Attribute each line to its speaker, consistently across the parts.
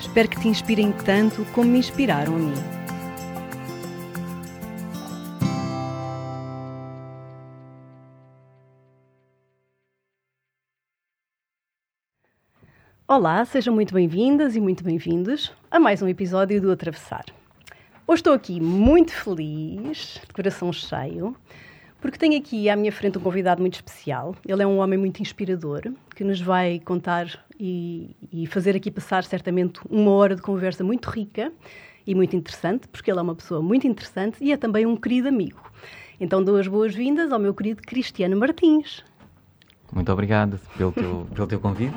Speaker 1: Espero que te inspirem tanto como me inspiraram a mim. Olá, sejam muito bem-vindas e muito bem-vindos a mais um episódio do Atravessar. Hoje estou aqui muito feliz, de coração cheio, porque tenho aqui à minha frente um convidado muito especial. Ele é um homem muito inspirador, que nos vai contar e, e fazer aqui passar certamente uma hora de conversa muito rica e muito interessante, porque ele é uma pessoa muito interessante e é também um querido amigo. Então dou as boas-vindas ao meu querido Cristiano Martins.
Speaker 2: Muito obrigado pelo teu, pelo teu convite.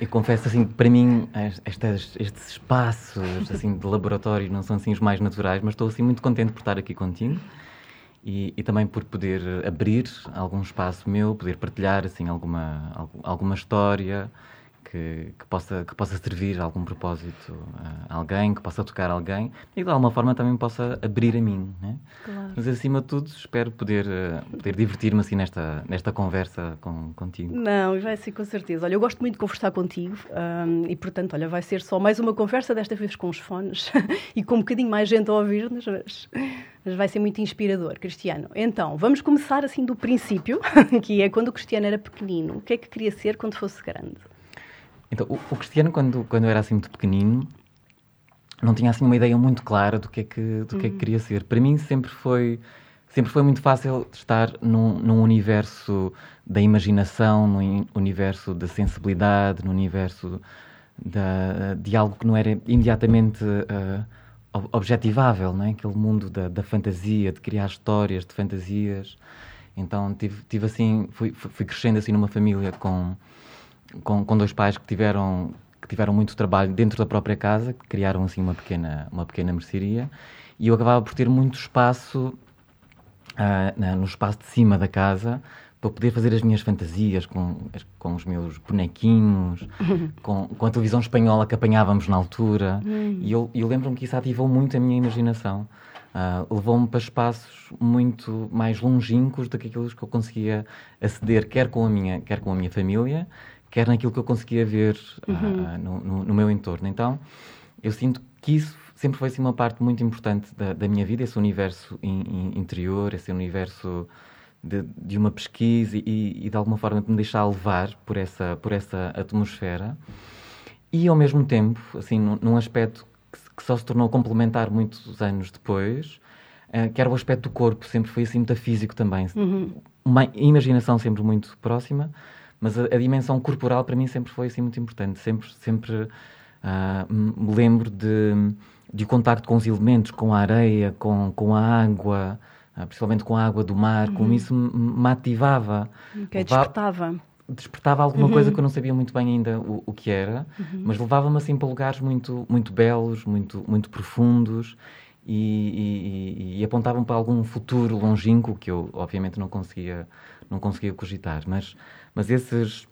Speaker 2: E confesso assim, para mim estes, estes espaços assim de laboratório não são assim os mais naturais, mas estou assim muito contente por estar aqui contigo e, e também por poder abrir algum espaço meu, poder partilhar assim alguma alguma história, que, que, possa, que possa servir a algum propósito a alguém, que possa tocar alguém e de alguma forma também possa abrir a mim. Né? Claro. Mas acima de tudo, espero poder, eh, poder divertir-me assim nesta, nesta conversa com, contigo.
Speaker 1: Não, vai ser com certeza. Olha, eu gosto muito de conversar contigo um, e, portanto, olha, vai ser só mais uma conversa, desta vez com os fones e com um bocadinho mais gente a ouvir-nos, mas, mas vai ser muito inspirador, Cristiano. Então, vamos começar assim do princípio, que é quando o Cristiano era pequenino. O que é que queria ser quando fosse grande?
Speaker 2: Então, o, o, Cristiano, quando, quando eu era assim muito pequenino, não tinha assim uma ideia muito clara do que é que, do que, é que uhum. queria ser. Para mim sempre foi sempre foi muito fácil estar num, num universo da imaginação, num universo da sensibilidade, num universo da, de algo que não era imediatamente uh, objetivável, não é? aquele mundo da, da, fantasia, de criar histórias de fantasias. Então tive, tive assim, fui, fui crescendo assim numa família com com, com dois pais que tiveram que tiveram muito trabalho dentro da própria casa, que criaram assim uma pequena uma pequena mercearia, e eu acabava por ter muito espaço uh, no espaço de cima da casa para poder fazer as minhas fantasias com, com os meus bonequinhos, com, com a televisão espanhola que apanhávamos na altura. Hum. E eu, eu lembro-me que isso ativou muito a minha imaginação. Uh, Levou-me para espaços muito mais longínquos do que aqueles que eu conseguia aceder, quer com a minha, quer com a minha família, quer naquilo que eu conseguia ver ah, uhum. uh, no, no, no, meu entorno. Então, eu sinto que isso sempre foi assim, uma parte muito importante da, da minha vida, esse universo in, in, interior, esse universo de, de uma pesquisa e, e, de alguma forma de me deixar levar por essa, por essa atmosfera. E, ao mesmo tempo, assim, num, num aspecto que, que, só se tornou complementar muitos anos depois, uh, que era o aspecto do corpo, sempre foi assim metafísico também. Uhum. Uma imaginação sempre muito próxima, mas a, a, dimensão corporal para mim sempre foi assim muito importante. Sempre, sempre uh, me lembro de, de contacto com os elementos, com a areia, com, com a água, uh, principalmente com a água do mar, uhum. como isso me, me ativava.
Speaker 1: Que despertava.
Speaker 2: Despertava alguma uhum. coisa que eu não sabia muito bem ainda o, o que era, uhum. mas levava-me assim para lugares muito, muito belos, muito, muito profundos. E, e, e, apontavam para algum futuro longínquo que eu obviamente não conseguia não conseguia cogitar mas mas esses,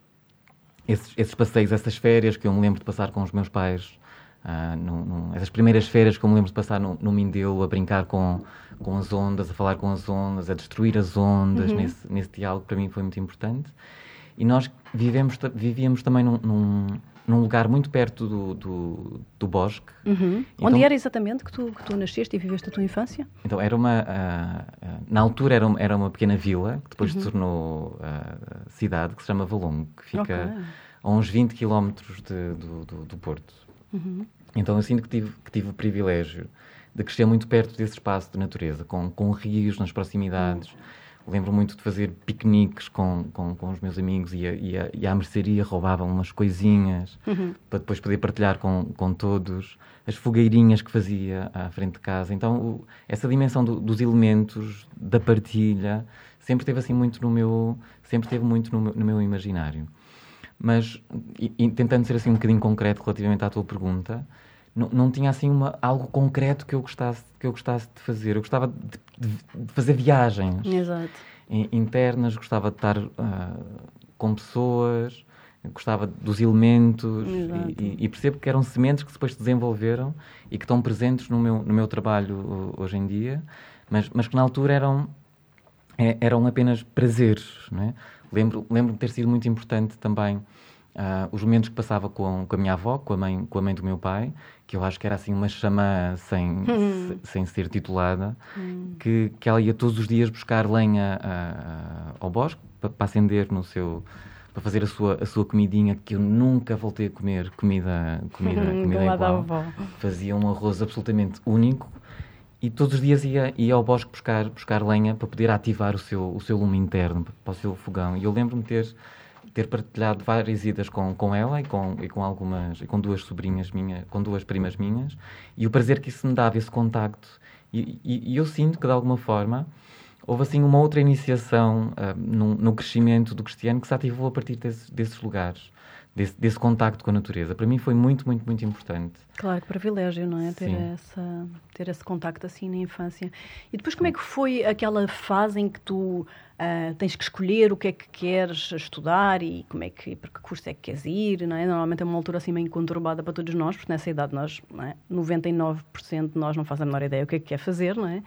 Speaker 2: esses, esses passeios, essas férias que eu me lembro de passar com os meus pais, uh, essas primeiras férias que eu me lembro de passar no, no Mindelo, a brincar com, com as ondas, a falar com as ondas, a destruir as ondas, uhum. nesse, nesse diálogo, para mim foi muito importante. E nós vivemos, vivíamos também num, num num lugar muito perto do, do, do bosque.
Speaker 1: Uhum. Então, Onde era exatamente que tu, que tu nasceste e viveste a tua infância?
Speaker 2: Então, era uma... Uh, uh, na altura era, era uma pequena vila, que depois uhum. se tornou uh, cidade, que se chama Valongo, que fica okay. a uns 20 quilómetros do, do, do, Porto. Uhum. Então, eu sinto que tive, que tive o privilégio de crescer muito perto desse espaço de natureza, com, com rios nas proximidades, uhum. Lembro muito de fazer piqueniques com, com, com os meus amigos e a, e, a, e a mercearia roubava umas coisinhas uhum. para depois poder partilhar com, com todos. As fogueirinhas que fazia à frente de casa. Então, o, essa dimensão do, dos elementos, da partilha, sempre teve assim muito no meu, sempre teve muito no no meu imaginário. Mas, e, e, tentando ser assim um bocadinho concreto relativamente à tua pergunta, não, não tinha assim uma, algo concreto que eu gostasse que eu gostasse de fazer. Eu gostava de, de, de fazer viagens
Speaker 1: Exato.
Speaker 2: internas, gostava de estar uh, com pessoas, gostava dos elementos e, e, percebo que eram sementes que depois se desenvolveram e que estão presentes no meu, no meu trabalho hoje em dia, mas, mas que na altura eram, é, eram apenas prazeres. Não é? lembro, lembro de ter sido muito importante também Uh, os momentos que passava com, com a minha avó, com a, mãe, com a mãe do meu pai, que eu acho que era assim uma chama sem, hum. sem ser titulada, hum. que, que ela ia todos os dias buscar lenha uh, ao bosque para, para acender no seu para fazer a sua, a sua comidinha, que eu nunca voltei a comer comida, comida, comida igual. Fazia um arroz absolutamente único e todos os dias ia, ia ao bosque buscar, buscar lenha para poder ativar o seu, o seu lume interno, para o seu fogão. E eu lembro-me ter ter partilhado várias idas com, com ela e com, e com algumas, e com duas sobrinhas minhas, com duas primas minhas, e o prazer que isso me dava, esse contacto. E, e, e eu sinto que, de alguma forma, houve assim uma outra iniciação uh, no, no, crescimento do cristiano que se ativou a partir desse, desses lugares desse, desse contacto com a natureza. Para mim foi muito, muito, muito importante.
Speaker 1: Claro, que privilégio, não é? Ter, essa, ter esse contacto assim na infância. E depois, como é que foi aquela fase em que tu uh, tens que escolher o que é que queres estudar e como é que, para que curso é que queres ir, não é? Normalmente é uma altura assim meio conturbada para todos nós, porque nessa idade nós, é? 99% de nós não faz a menor ideia o que é que quer fazer, não é?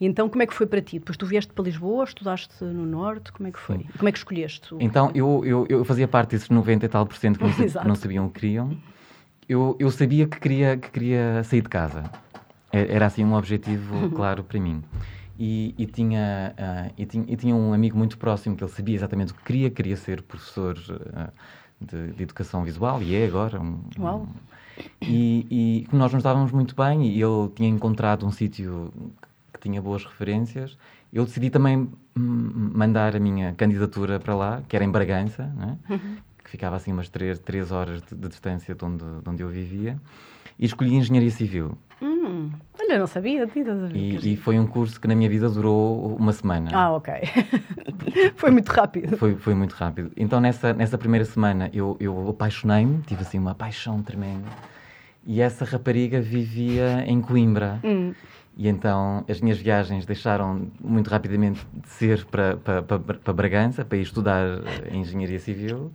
Speaker 1: E então, como é que foi para ti? Depois tu vieste para Lisboa, estudaste no Norte, como é que foi? Como é que escolheste?
Speaker 2: Então, eu, eu, eu fazia parte desses 90 e tal por cento que não, que não sabiam o que queriam. Eu, eu sabia que queria, que queria sair de casa. É, era assim um objetivo claro para mim. E, e, tinha, uh, e, tinha, e tinha um amigo muito próximo que ele sabia exatamente o que queria, queria ser professor uh, de, de, educação visual, e é agora. Um,
Speaker 1: Uau!
Speaker 2: Um, e, e nós nos dávamos muito bem, e ele tinha encontrado um sítio tinha boas referências, eu decidi também mandar a minha candidatura para lá, que era em Bragança, é? uhum. Que ficava assim umas três, três horas de, de distância de onde, de onde eu vivia, e escolhi Engenharia Civil.
Speaker 1: Hum, olha, não sabia.
Speaker 2: E, e, foi um curso que na minha vida durou uma semana.
Speaker 1: Ah, ok. foi muito rápido.
Speaker 2: Foi, foi muito rápido. Então, nessa, nessa primeira semana, eu, eu apaixonei-me, tive assim uma paixão tremenda. E essa rapariga vivia em Coimbra. Hum. E então as minhas viagens deixaram muito rapidamente de ser para, para, para, para Bragança, para ir estudar Engenharia Civil,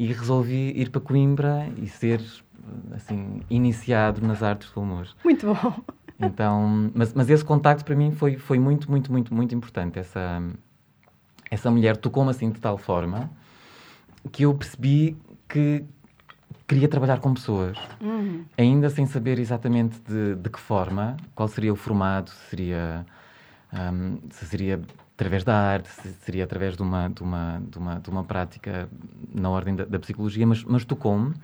Speaker 2: e resolvi ir para Coimbra e ser assim iniciado nas artes do humor.
Speaker 1: Muito bom.
Speaker 2: Então, mas, mas esse contacto para mim foi, foi muito, muito, muito, muito importante. Essa, essa mulher tocou-me assim de tal forma que eu percebi que queria trabalhar com pessoas, uhum. ainda sem saber exatamente de, de, que forma, qual seria o formato, se seria, um, se seria através da arte, se seria através de uma, de uma, de uma, de uma prática na ordem da, da psicologia, mas, mas tocou-me.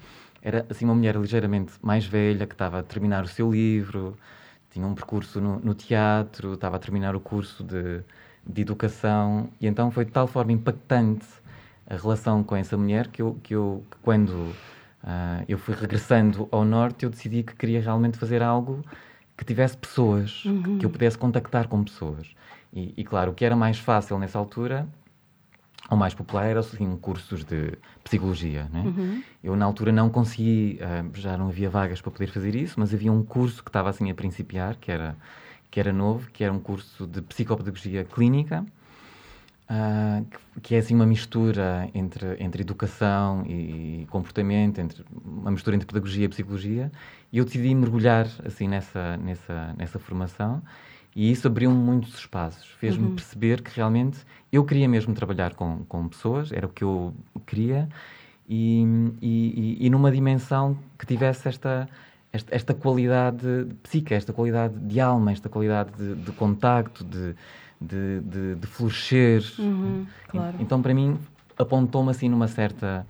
Speaker 2: Era assim uma mulher ligeiramente mais velha que estava a terminar o seu livro, tinha um percurso no, no teatro, estava a terminar o curso de, de educação, e então foi de tal forma impactante a relação com essa mulher que eu, que eu que quando Uh, eu fui regressando ao norte, eu decidi que queria realmente fazer algo que tivesse pessoas, uhum. que eu pudesse contactar com pessoas. E, e, claro, o que era mais fácil nessa altura, ou mais popular, eram assim, cursos de psicologia. Né? Uhum. Eu, na altura, não consegui, uh, já não havia vagas para poder fazer isso, mas havia um curso que estava assim a principiar, que era, que era novo, que era um curso de psicopedagogia clínica Uh, que é assim uma mistura entre, entre educação e comportamento, entre uma mistura entre pedagogia e psicologia, e eu decidi mergulhar assim nessa, nessa, nessa formação, e isso abriu muitos espaços, fez-me uhum. perceber que realmente eu queria mesmo trabalhar com, com pessoas, era o que eu queria, e, e, e numa dimensão que tivesse esta, esta, esta qualidade de psique, esta qualidade de alma, esta qualidade de, de contacto, de de, de, de florescer. Uhum, claro. Então, para mim, apontou-me assim numa certa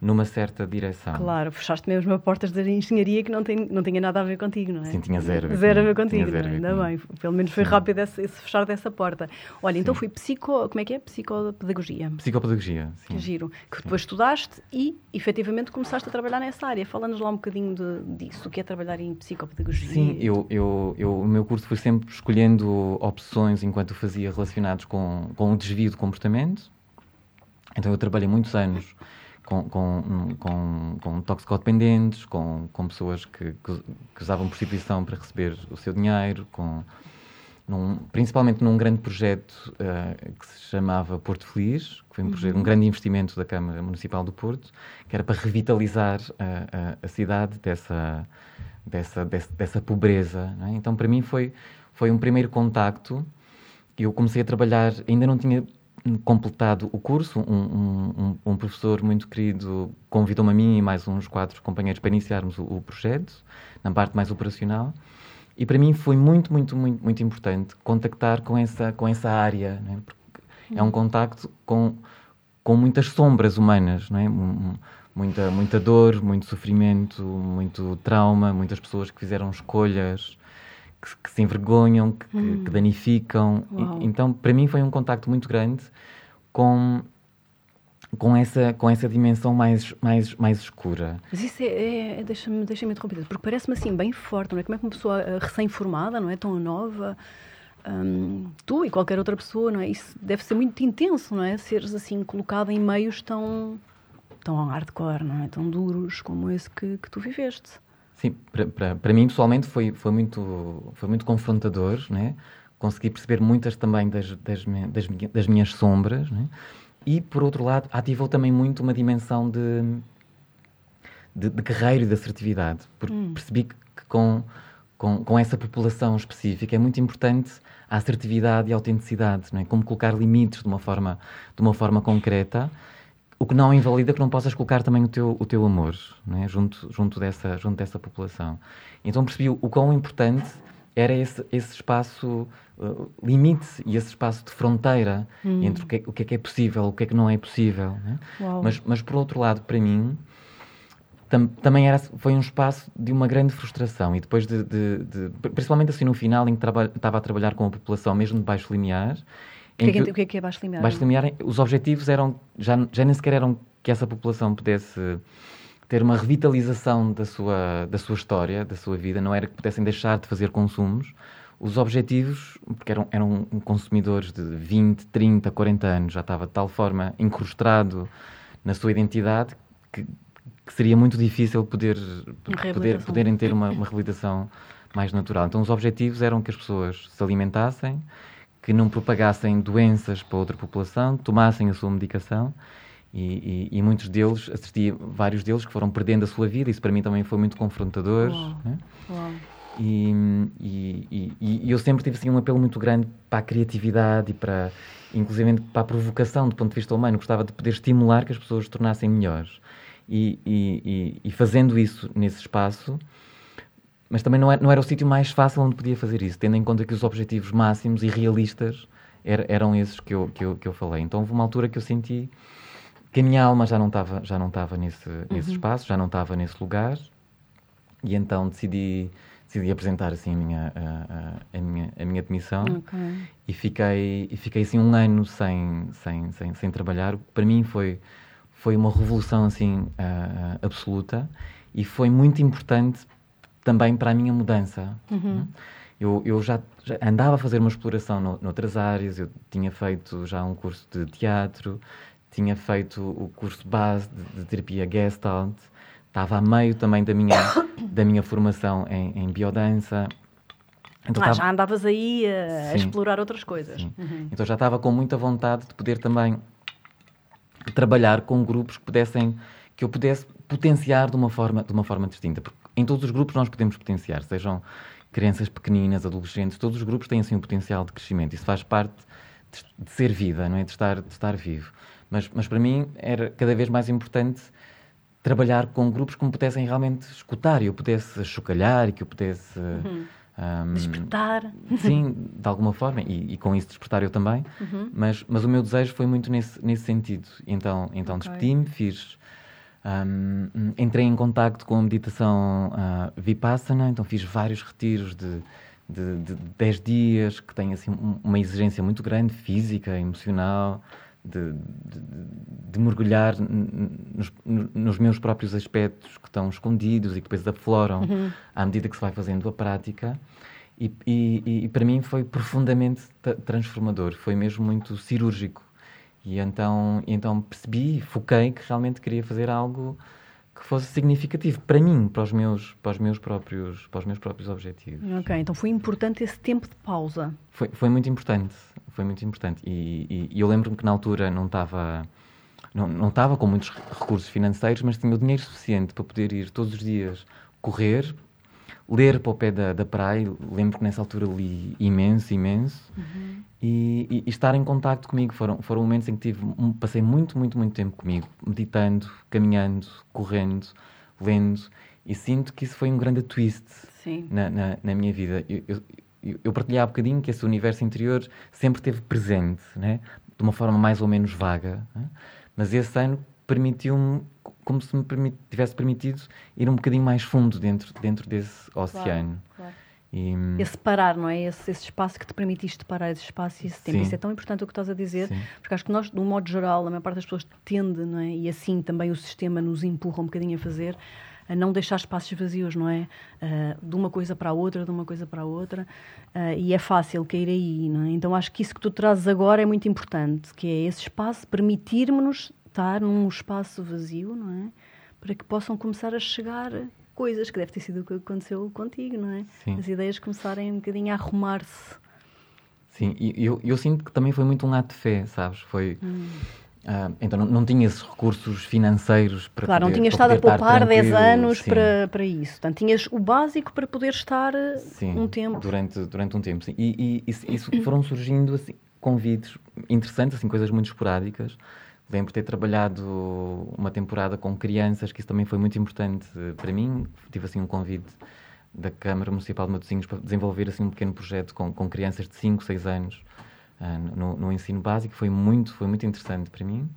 Speaker 2: numa certa direção.
Speaker 1: Claro, fechaste mesmo a portas da engenharia que não, tem, não tinha nada a ver contigo, não é?
Speaker 2: Sim, tinha zero a ver
Speaker 1: Zero a ver contigo, é? ainda bem. Pelo menos foi Sim. rápido esse, esse, fechar dessa porta. Olha, então sim. fui psico... Como é que é? Psicopedagogia.
Speaker 2: Psicopedagogia, sim.
Speaker 1: Que giro. Que depois estudaste e, efetivamente, começaste a trabalhar nessa área. Fala-nos lá um bocadinho de, disso. O que é trabalhar em psicopedagogia?
Speaker 2: Sim, eu, eu, eu, o meu curso foi sempre escolhendo opções enquanto fazia relacionados com, com o desvio de comportamento. Então eu trabalhei muitos anos com, com, com, com toxicodependentes, com, com pessoas que, que, que usavam prostituição para receber o seu dinheiro, com, num, principalmente num grande projeto uh, que se chamava Porto Feliz, que foi um, projeto, um uhum. grande investimento da Câmara Municipal do Porto, que era para revitalizar uh, a cidade dessa, dessa, dessa, dessa pobreza. É? Então, para mim, foi, foi um primeiro contacto. Eu comecei a trabalhar, ainda não tinha completado o curso, um, um, um professor muito querido convidou-me a mim e mais uns quatro companheiros para iniciarmos o, o, projeto, na parte mais operacional. E para mim foi muito, muito, muito, muito importante contactar com essa, com essa área, né? porque é um contacto com, com muitas sombras humanas, não é? muita, muita dor, muito sofrimento, muito trauma, muitas pessoas que fizeram escolhas que, que se envergonham, que, hum. que danificam. E, então, para mim, foi um contacto muito grande com com essa, com essa dimensão mais, mais, mais escura.
Speaker 1: Mas isso é, é deixa-me deixa interromper, porque parece-me assim bem forte, não é? Como é que uma pessoa eh, recém-formada, não é? Tão nova, hum, tu e qualquer outra pessoa, não é? Isso deve ser muito intenso, não é? Seres assim colocado em meios tão, tão hardcore, não é? Tão duros como esse que, que tu viveste.
Speaker 2: Sim, para mim pessoalmente foi, foi, muito, foi muito confrontador, né? consegui perceber muitas também das, das, das, das minhas sombras, né? e por outro lado ativou também muito uma dimensão de, de, de guerreiro e de assertividade, porque hum. percebi que, que com, com, com essa população específica é muito importante a assertividade e a autenticidade, não é? como colocar limites de uma forma, de uma forma concreta o que não invalida que não possas colocar também o teu, o teu amor é? junto, junto, dessa, junto dessa população. Então percebi o, quão importante era esse, esse espaço uh, limite e esse espaço de fronteira hum. entre o que, é, o que, é, que é possível, o que é que não é possível. É? Mas, mas, por outro lado, para mim, tam, também era, foi um espaço de uma grande frustração. E depois de, de, de principalmente assim no final, em que estava a trabalhar com a população mesmo de baixo limiar,
Speaker 1: o que, é que, o que, é que é baixo limiar?
Speaker 2: Baixo limiar, os objetivos eram, já, já nem sequer eram que essa população pudesse ter uma revitalização da sua, da sua história, da sua vida, não era que pudessem deixar de fazer consumos. Os objetivos, porque eram, eram consumidores de 20, 30, 40 anos, já estava de tal forma incrustado na sua identidade que, que seria muito difícil poder, poder poderem ter uma, uma reabilitação mais natural. Então, os objetivos eram que as pessoas se alimentassem, que não propagassem doenças para outra população, tomassem a sua medicação e, e, e, muitos deles, assisti vários deles que foram perdendo a sua vida, isso para mim também foi muito confrontador. Né? E, e, e, eu sempre tive assim, um apelo muito grande para a criatividade e para, inclusive para a provocação do ponto de vista humano. Gostava de poder estimular que as pessoas se tornassem melhores. E, fazendo isso nesse espaço, mas também não era, não era o sítio mais fácil onde podia fazer isso, tendo em conta que os objetivos máximos e realistas er, eram esses que eu, que, eu, que eu falei. Então houve uma altura que eu senti que a minha alma já não estava já não estava nesse, uhum. nesse espaço, já não estava nesse lugar, e então decidi decidi apresentar assim a minha a, a, a minha a minha demissão okay. e fiquei e fiquei assim um ano sem sem sem, sem trabalhar. Para mim foi foi uma revolução assim uh, absoluta e foi muito importante também para a minha mudança. Uhum. Eu, eu já, já, andava a fazer uma exploração no, noutras áreas, eu tinha feito já um curso de teatro, tinha feito o curso base de, de terapia Gestalt, estava a meio também da minha, da minha formação em, em biodança.
Speaker 1: Então, ah, tava... já andavas aí a, a explorar outras coisas.
Speaker 2: Uhum. Então já estava com muita vontade de poder também trabalhar com grupos que pudessem que eu pudesse potenciar de uma forma de uma forma distinta, porque em todos os grupos nós podemos potenciar, sejam crianças pequeninas, adolescentes, todos os grupos têm assim um potencial de crescimento. Isso faz parte de, de ser vida, não é? De estar, de estar vivo. Mas, mas para mim era cada vez mais importante trabalhar com grupos que me pudessem realmente escutar e eu pudesse chocalhar e que eu pudesse. Uhum.
Speaker 1: Um, despertar.
Speaker 2: Sim, de alguma forma, e, e, com isso despertar eu também, uhum. mas, mas o meu desejo foi muito nesse, nesse sentido. Então, então okay. despedi-me, fiz um, entrei em contacto com a meditação uh, Vipassana, então fiz vários retiros de, de, de 10 dias, que têm assim, uma exigência muito grande, física, emocional, de, de, de mergulhar nos, nos, meus próprios aspectos que estão escondidos e que depois afloram uhum. à medida que se vai fazendo a prática. E, e, e para mim foi profundamente transformador, foi mesmo muito cirúrgico. E então, então percebi, foquei que realmente queria fazer algo que fosse significativo para mim, para os meus, para os meus próprios, para os meus próprios objetivos.
Speaker 1: Ok, então foi importante esse tempo de pausa.
Speaker 2: Foi, foi muito importante, foi muito importante. E, e, e eu lembro-me que na altura não estava não, não estava com muitos recursos financeiros, mas tinha o dinheiro suficiente para poder ir todos os dias correr, ler para o pé da, da praia. Lembro que nessa altura li imenso, imenso. Uhum. E, e, e, estar em contato comigo. Foram, foram momentos em que tive, passei muito, muito, muito tempo comigo, meditando, caminhando, correndo, lendo. E sinto que isso foi um grande twist na, na, na, minha vida. Eu, eu, eu partilhei há bocadinho que esse universo interior sempre esteve presente, né? de uma forma mais ou menos vaga. Né? Mas esse ano permitiu-me, como se me permit, tivesse permitido ir um bocadinho mais fundo dentro, dentro desse oceano.
Speaker 1: Claro, claro. E, esse parar, não é? Esse, esse, espaço que te permitiste parar, esse espaço e esse tempo. Sim. Isso é tão importante o que estás a dizer, sim. porque acho que nós, de um modo geral, a maior parte das pessoas tende, não é? E assim também o sistema nos empurra um bocadinho a fazer, a não deixar espaços vazios, não é? Uh, de uma coisa para a outra, de uma coisa para a outra, uh, e é fácil cair aí, não é? Então acho que isso que tu trazes agora é muito importante, que é esse espaço permitir-nos estar num espaço vazio, não é? Para que possam começar a chegar coisas, que deve ter sido o que aconteceu contigo, não é? Sim. As ideias começarem um bocadinho a arrumar-se.
Speaker 2: Sim, e eu, eu sinto que também foi muito um ato de fé, sabes? Foi... Hum. Uh, então não, não tinha esses recursos financeiros para
Speaker 1: Claro,
Speaker 2: poder,
Speaker 1: não tinhas estado a poupar 10 anos para, para isso. Portanto, tinhas o básico para poder estar sim, um tempo.
Speaker 2: Durante, durante um tempo, sim. E, e, e isso foram surgindo assim, convites interessantes, assim, coisas muito esporádicas. Lembro de ter trabalhado uma temporada com crianças, que isso também foi muito importante para mim. Tive assim um convite da Câmara Municipal de Matosinhos para desenvolver assim um pequeno projeto com, com crianças de 5, 6 anos uh, no, no, ensino básico. Foi muito, foi muito interessante para mim.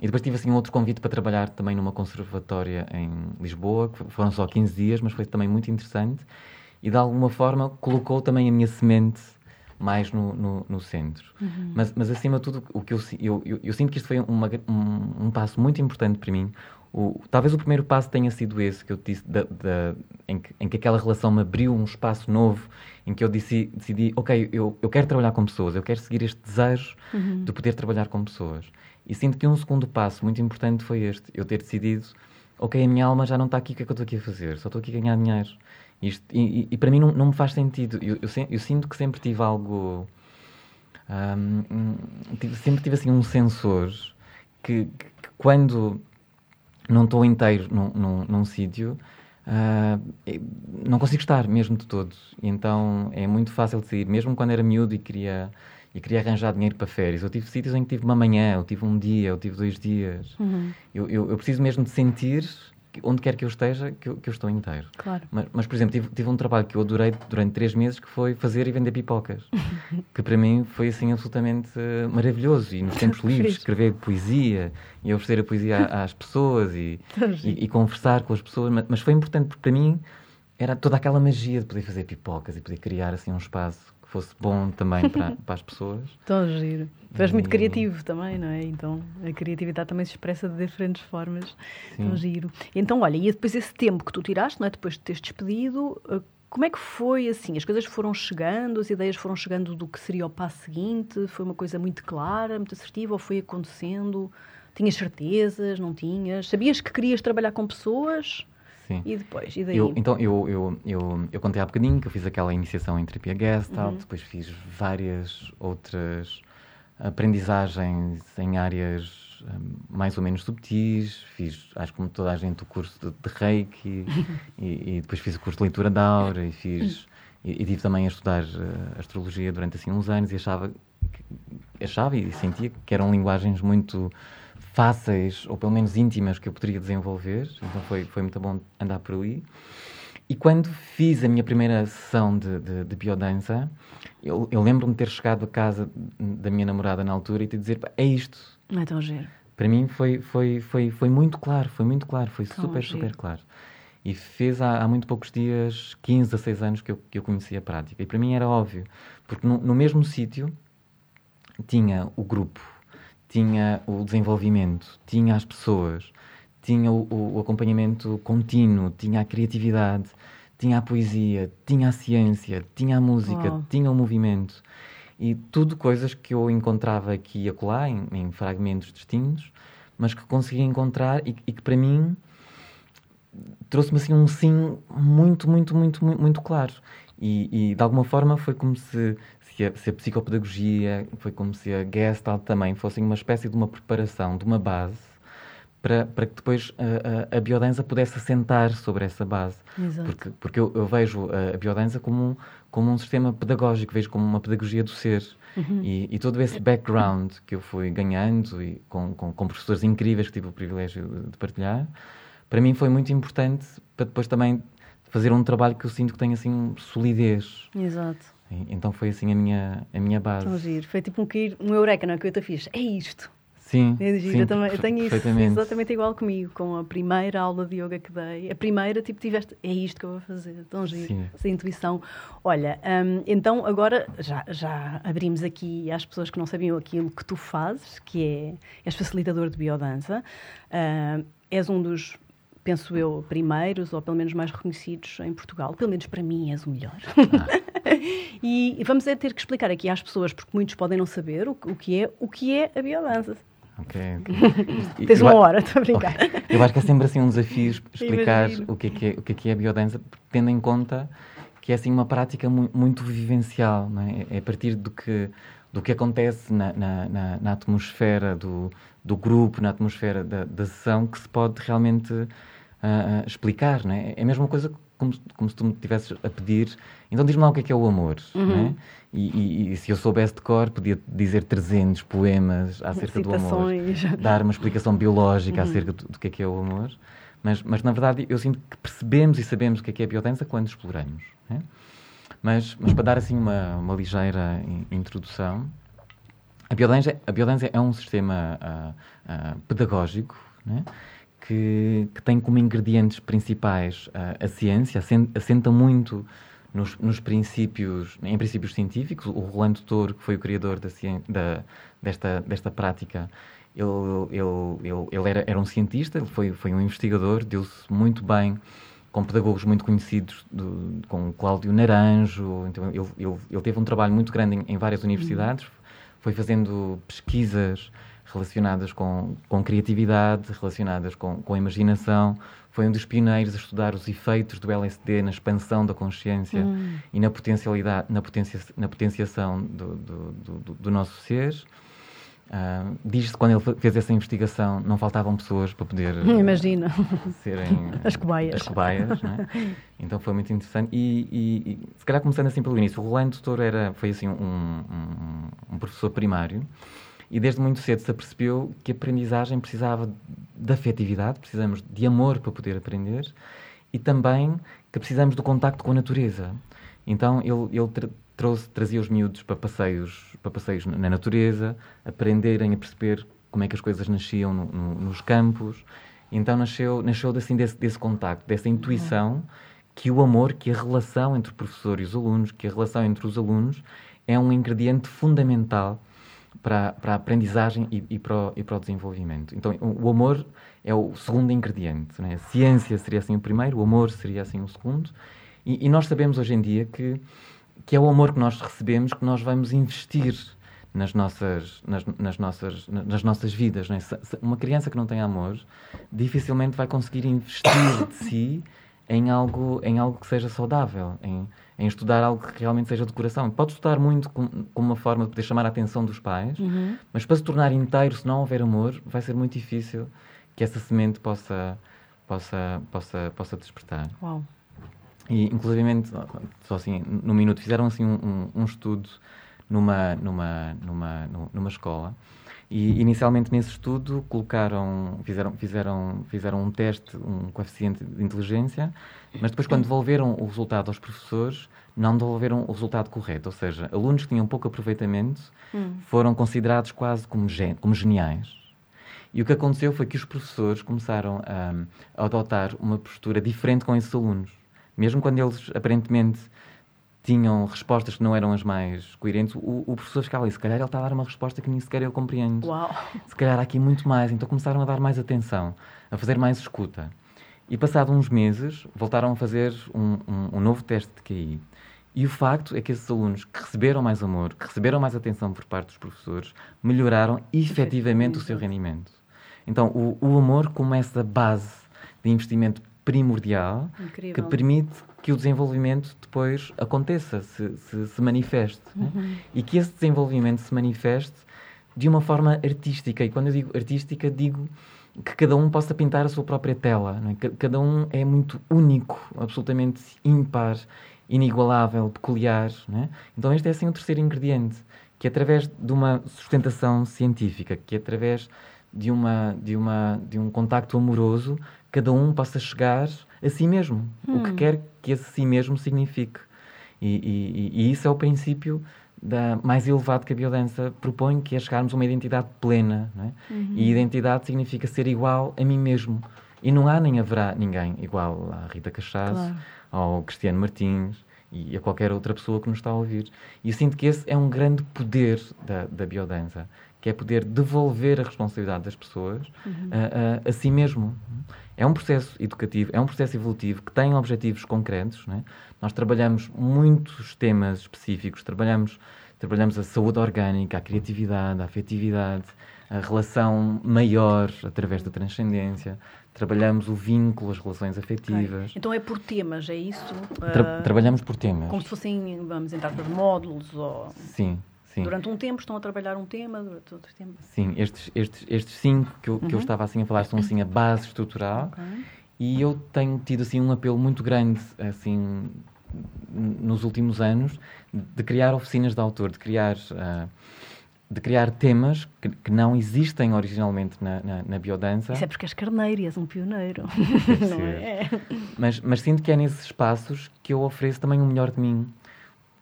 Speaker 2: E depois tive assim um outro convite para trabalhar também numa conservatória em Lisboa, que foram só 15 dias, mas foi também muito interessante. E de alguma forma colocou também a minha semente mais no, no, no centro. Uhum. Mas, mas acima de tudo, o que eu, eu, eu, eu sinto que isto foi uma, um, um passo muito importante para mim, o, talvez o primeiro passo tenha sido esse que eu disse, da, da, em, que, em, que, aquela relação me abriu um espaço novo, em que eu decidi, decidi ok, eu, eu quero trabalhar com pessoas, eu quero seguir este desejo uhum. de poder trabalhar com pessoas. E sinto que um segundo passo muito importante foi este, eu ter decidido, ok, a minha alma já não está aqui, o que é que eu estou aqui a fazer? Só estou aqui a ganhar dinheiro. Isto, e, e, e, para mim não, não me faz sentido. Eu, eu, eu, sinto que sempre tive algo. Um, sempre tive assim um sensor que, que, que quando não estou inteiro num, num, num sítio, uh, não consigo estar mesmo de todo. E então é muito fácil de sair, mesmo quando era miúdo e queria, e queria arranjar dinheiro para férias. Eu tive sítios em que tive uma manhã, eu tive um dia, eu tive dois dias. Uhum. Eu, eu, eu, preciso mesmo de sentir onde quer que eu esteja, que eu, que eu estou inteiro.
Speaker 1: Claro.
Speaker 2: Mas, mas, por exemplo, tive, tive um trabalho que eu adorei durante três meses, que foi fazer e vender pipocas. que para mim foi, assim, absolutamente uh, maravilhoso. E nos tempos livres, escrever poesia e oferecer a poesia às pessoas e, e, e, conversar com as pessoas. Mas, mas foi importante, porque para mim era toda aquela magia de poder fazer pipocas e poder criar, assim, um espaço que fosse bom também para, para as pessoas.
Speaker 1: Tão giro. Tu és muito criativo também, não é? Então a criatividade também se expressa de diferentes formas. Sim. Tão giro. Então, olha, e depois esse tempo que tu tiraste, não é? Depois de teres despedido, eh, como é que foi assim? As coisas foram chegando, as ideias foram chegando do que seria o passo seguinte? Foi uma coisa muito clara, muito assertiva ou foi acontecendo? Tinhas certezas, não tinhas? Sabias que querias trabalhar com pessoas? Sim. E depois? E daí?
Speaker 2: Eu, então, eu, eu, eu, eu contei há bocadinho que eu fiz aquela iniciação em terapia Gestalt, uhum. depois fiz várias outras aprendizagens em áreas hum, mais ou menos subtis, fiz, acho que como toda a gente, o curso de, de Reiki e, e, depois fiz o curso de leitura da aura e fiz e, e tive também a estudar uh, astrologia durante assim uns anos e achava achava e sentia que eram linguagens muito fáceis, ou pelo menos íntimas, que eu poderia desenvolver. Então foi, foi muito bom andar por ali. E quando fiz a minha primeira sessão de, de, de biodança, eu, eu lembro-me de ter chegado a casa da minha namorada na altura e te dizer: é isto.
Speaker 1: Não é tão giro.
Speaker 2: Para mim foi, foi, foi, foi muito claro, foi muito claro, foi tão super, giro. super claro. E fez há, há, muito poucos dias, 15 a 6 anos, que eu, que eu conheci a prática. E para mim era óbvio, porque no, no mesmo sítio tinha o grupo tinha o desenvolvimento, tinha as pessoas, tinha o, o, acompanhamento contínuo, tinha a criatividade, tinha a poesia, tinha a ciência, tinha a música, oh. tinha o movimento. e tudo coisas que eu encontrava aqui e acolá, em, em fragmentos distintos, mas que conseguia encontrar e, e que para mim trouxe-me assim um sim muito, muito, muito, muito, muito claro. E, e, de alguma forma foi como se, se, a, se a psicopedagogia, foi como se a Gestalt também fossem uma espécie de uma preparação, de uma base, para, para que depois a, a, a biodança pudesse assentar sobre essa base.
Speaker 1: Exato.
Speaker 2: Porque, porque eu, eu vejo a, a biodança como, como um sistema pedagógico, vejo como uma pedagogia do ser.
Speaker 1: Uhum.
Speaker 2: E, e, todo esse background que eu fui ganhando e com, com, com professores incríveis que tive o privilégio de partilhar, para mim foi muito importante para depois também fazer um trabalho que eu sinto que tem assim solidez.
Speaker 1: Exato.
Speaker 2: E, então foi assim a minha, a minha base.
Speaker 1: Tão giro. Foi tipo um, um eureka, não é? Que eu te fiz. É isto.
Speaker 2: Sim,
Speaker 1: É
Speaker 2: sim
Speaker 1: eu, também, eu tenho isso exatamente igual comigo, com a primeira aula de yoga que dei. A primeira, tipo, tiveste, é isto que eu vou fazer. Tão giro.
Speaker 2: Sim.
Speaker 1: Essa intuição. Olha, hum, então agora já, já abrimos aqui às pessoas que não sabiam aquilo que tu fazes, que é, és facilitador de biodança. Hum, és um dos penso eu, primeiros, ou pelo menos mais reconhecidos em Portugal. Pelo menos para mim és o melhor. e vamos é ter que explicar aqui às pessoas, porque muitos podem não saber o, o que, é, o que é a biodança.
Speaker 2: Ok. E-
Speaker 1: Tens uma hora, estou a brincar.
Speaker 2: Ok. Eu acho que é sempre assim um desafio es- explicar
Speaker 1: Imagino.
Speaker 2: o que, é que é, o que é que é a biodança, tendo em conta que é assim uma prática mu- muito vivencial, não é? É a partir do que, do que acontece na, na, na- na atmosfera do, do grupo, na atmosfera da, da sessão, que se pode realmente ah, explicar, não é? É a mesma coisa como, se- como se tu me estivesses a pedir, então diz-me lá o que é que é o amor, não
Speaker 1: Uhum.
Speaker 2: é? E, e- e se eu soubesse de cor, podia dizer 300 poemas acerca do amor
Speaker 1: Citações.
Speaker 2: dar uma explicação biológica acerca do, do que é que é o amor, mas, mas na verdade eu sinto que percebemos e sabemos o que é que é a biodança quando exploramos. né? Mas, mas para dar assim uma, uma ligeira in- introdução, a biodança, a biodança é um sistema ah, ah, pedagógico né? que, que tem como ingredientes principais ah, a ciência, assen- assenta muito nos, nos princípios, em princípios científicos. O Rolando Touro, que foi o criador da, da- desta, desta prática, ele, ele, ele, ele era, era um cientista, ele foi, foi um investigador, deu-se muito bem com pedagogos muito conhecidos, do, com Cláudio Naranjo. Então, ele, ele, ele teve um trabalho muito grande em, em várias universidades, foi fazendo pesquisas relacionadas com, com criatividade, relacionadas com, com imaginação. Foi um dos pioneiros a estudar os efeitos do LSD na expansão da consciência e na potencialidade, na, potencia, na potenciação do, do, do, do nosso ser. Ah, Diz-se que quando ele fe- fez essa investigação não faltavam pessoas para poder
Speaker 1: Imagina.
Speaker 2: serem
Speaker 1: As cobaias.
Speaker 2: as cobaias, não é? Então foi muito interessante. E, e- e, se calhar começando assim pelo início, o Rolando Doutor era, foi assim um, um- um professor primário e desde muito cedo se apercebeu que a aprendizagem precisava de afetividade, precisamos de amor para poder aprender e também que precisamos do contacto com a natureza. Então ele, ele trouxe, trazia os miúdos para passeios, para passeios na na natureza, aprenderem a perceber como é que as coisas nasciam no- no- nos campos. Então nasceu, nasceu assim, desse, desse contacto, dessa intuição que o amor, que a relação entre o professor e os alunos, que a relação entre os alunos é um ingrediente fundamental para, para a aprendizagem e, e para o, e para o desenvolvimento. Então, o, amor é o segundo ingrediente. Né? A ciência seria assim o primeiro, o amor seria assim o segundo. E, e nós sabemos hoje em dia que, que é o amor que nós recebemos que nós vamos investir nas nossas, nas, nas nossas, na- nas nossas vidas. Né? Se- se- Uma criança que não tem amor dificilmente vai conseguir investir de si em algo, em algo que seja saudável, em, em estudar algo que realmente seja de coração. Pode estudar muito com- como uma forma de poder chamar a atenção dos pais,
Speaker 1: Uhum.
Speaker 2: mas para se tornar inteiro, se não houver amor, vai ser muito difícil que essa semente possa, possa, possa, possa despertar.
Speaker 1: Uau.
Speaker 2: E, inclusivamente, só assim, no minuto, fizeram assim um, um- um estudo numa, numa, numa, nu- numa escola. E inicialmente nesse estudo colocaram, fizeram, fizeram, fizeram um teste, um coeficiente de inteligência, mas depois quando devolveram o resultado aos professores, não devolveram o resultado correto. Ou seja, alunos que tinham pouco aproveitamento foram considerados quase como, gen- como geniais. E o que aconteceu foi que os professores começaram a, a adotar uma postura diferente com esses alunos. Mesmo quando eles aparentemente tinham respostas que não eram as mais coerentes, o, o professor ficava ali, se calhar ele está a dar uma resposta que nem sequer eu compreendo.
Speaker 1: Uau.
Speaker 2: Se calhar há aqui muito mais. Então começaram a dar mais atenção, a fazer mais escuta. E passado uns meses, voltaram a fazer um, um- um novo teste de QI. E o facto é que esses alunos que receberam mais amor, que receberam mais atenção por parte dos professores, melhoraram efetivamente o seu rendimento. Então, o, o amor como essa base de investimento primordial
Speaker 1: Incrível.
Speaker 2: que permite que o desenvolvimento depois aconteça, se, se, se manifeste. né?
Speaker 1: Uhum.
Speaker 2: E que esse desenvolvimento se manifeste de uma forma artística. E quando eu digo artística, digo que cada um possa pintar a sua própria tela. é? Ca- Cada um é muito único, absolutamente ímpar, inigualável, peculiar. não é? Então, este é assim o terceiro ingrediente, que é através de uma sustentação científica, que é através de, uma, de, uma, de um contacto amoroso, cada um possa chegar a si mesmo, o que quer que esse si mesmo signifique. E, e- e- isso é o princípio da, mais elevado que a biodança propõe, que é chegarmos a uma identidade plena. é? E identidade significa ser igual a mim mesmo. E não há nem haverá ninguém igual à Rita Cachaço,
Speaker 1: Claro.
Speaker 2: ao Cristiano Martins e a qualquer outra pessoa que nos está a ouvir. E eu sinto que esse é um grande poder da, da biodança, que é poder devolver a responsabilidade das pessoas a, a- a si mesmo. É um processo educativo, é um processo evolutivo que tem objetivos concretos. é? Nós trabalhamos muitos temas específicos, trabalhamos, trabalhamos a saúde orgânica, a criatividade, a afetividade, a relação maior através da transcendência, trabalhamos o vínculo, as relações afetivas.
Speaker 1: Então é por temas, é isso?
Speaker 2: Tra-
Speaker 1: Ah,
Speaker 2: trabalhamos por temas.
Speaker 1: como se fossem, vamos entrar por módulos ou...
Speaker 2: Sim, sim.
Speaker 1: Durante um tempo estão a trabalhar um tema, durante outro tempo...
Speaker 2: Sim, estes, estes, estes cinco que eu, que
Speaker 1: Uhum.
Speaker 2: eu estava assim a falar são assim a base estrutural
Speaker 1: Ok.
Speaker 2: e eu tenho tido assim um apelo muito grande assim nos últimos anos de criar oficinas de autor, de criar ah, de criar temas que, que não existem originalmente na, na, na biodança.
Speaker 1: Isso é porque és carneiro e és um pioneiro. Não é?
Speaker 2: Mas, mas sinto que é nesses espaços que eu ofereço também o melhor de mim.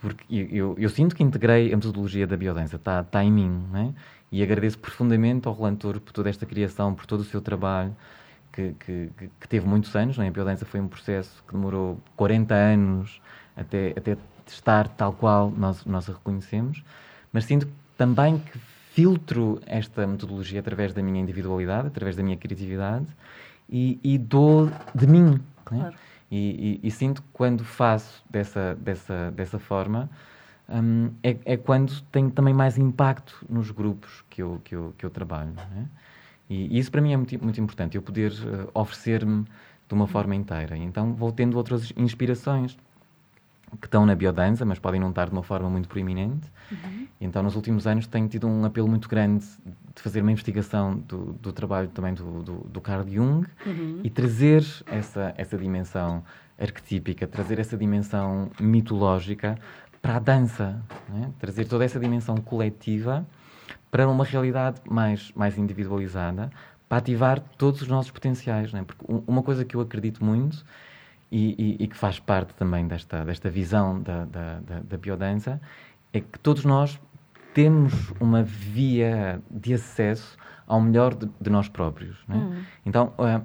Speaker 2: Porque eu, eu, sinto que integrei a metodologia da biodança, está tá em mim. Não é? E agradeço profundamente ao Rolando Touro por toda esta criação, por todo o seu trabalho, que, que, que- teve muitos anos. Não é? A biodança foi um processo que demorou 40 anos até, até estar tal qual nós, nós a reconhecemos. Mas sinto também que filtro esta metodologia através da minha individualidade, através da minha criatividade e, e dou de mim. né? E, e- e sinto que quando faço dessa, dessa, dessa forma hum, é, é quando tenho também mais impacto nos grupos que eu, que eu, que eu trabalho. né? E, e isso para mim é muito, muito importante, eu poder eh, oferecer-me de uma forma inteira. Então vou tendo outras inspirações que estão na biodança, mas podem não estar de uma forma muito proeminente. Então, nos últimos anos, tenho tido um apelo muito grande de fazer uma investigação do, do trabalho também do, do, do Carl Jung e trazer essa, essa dimensão arquetípica, trazer essa dimensão mitológica para a dança, né? trazer toda essa dimensão coletiva para uma realidade mais, mais individualizada, para ativar todos os nossos potenciais. Né? Porque uma coisa que eu acredito muito e, e- e que faz parte também desta, desta visão da, da, da, da biodança é que todos nós temos uma via de acesso ao melhor de, de nós próprios. né? Então, a,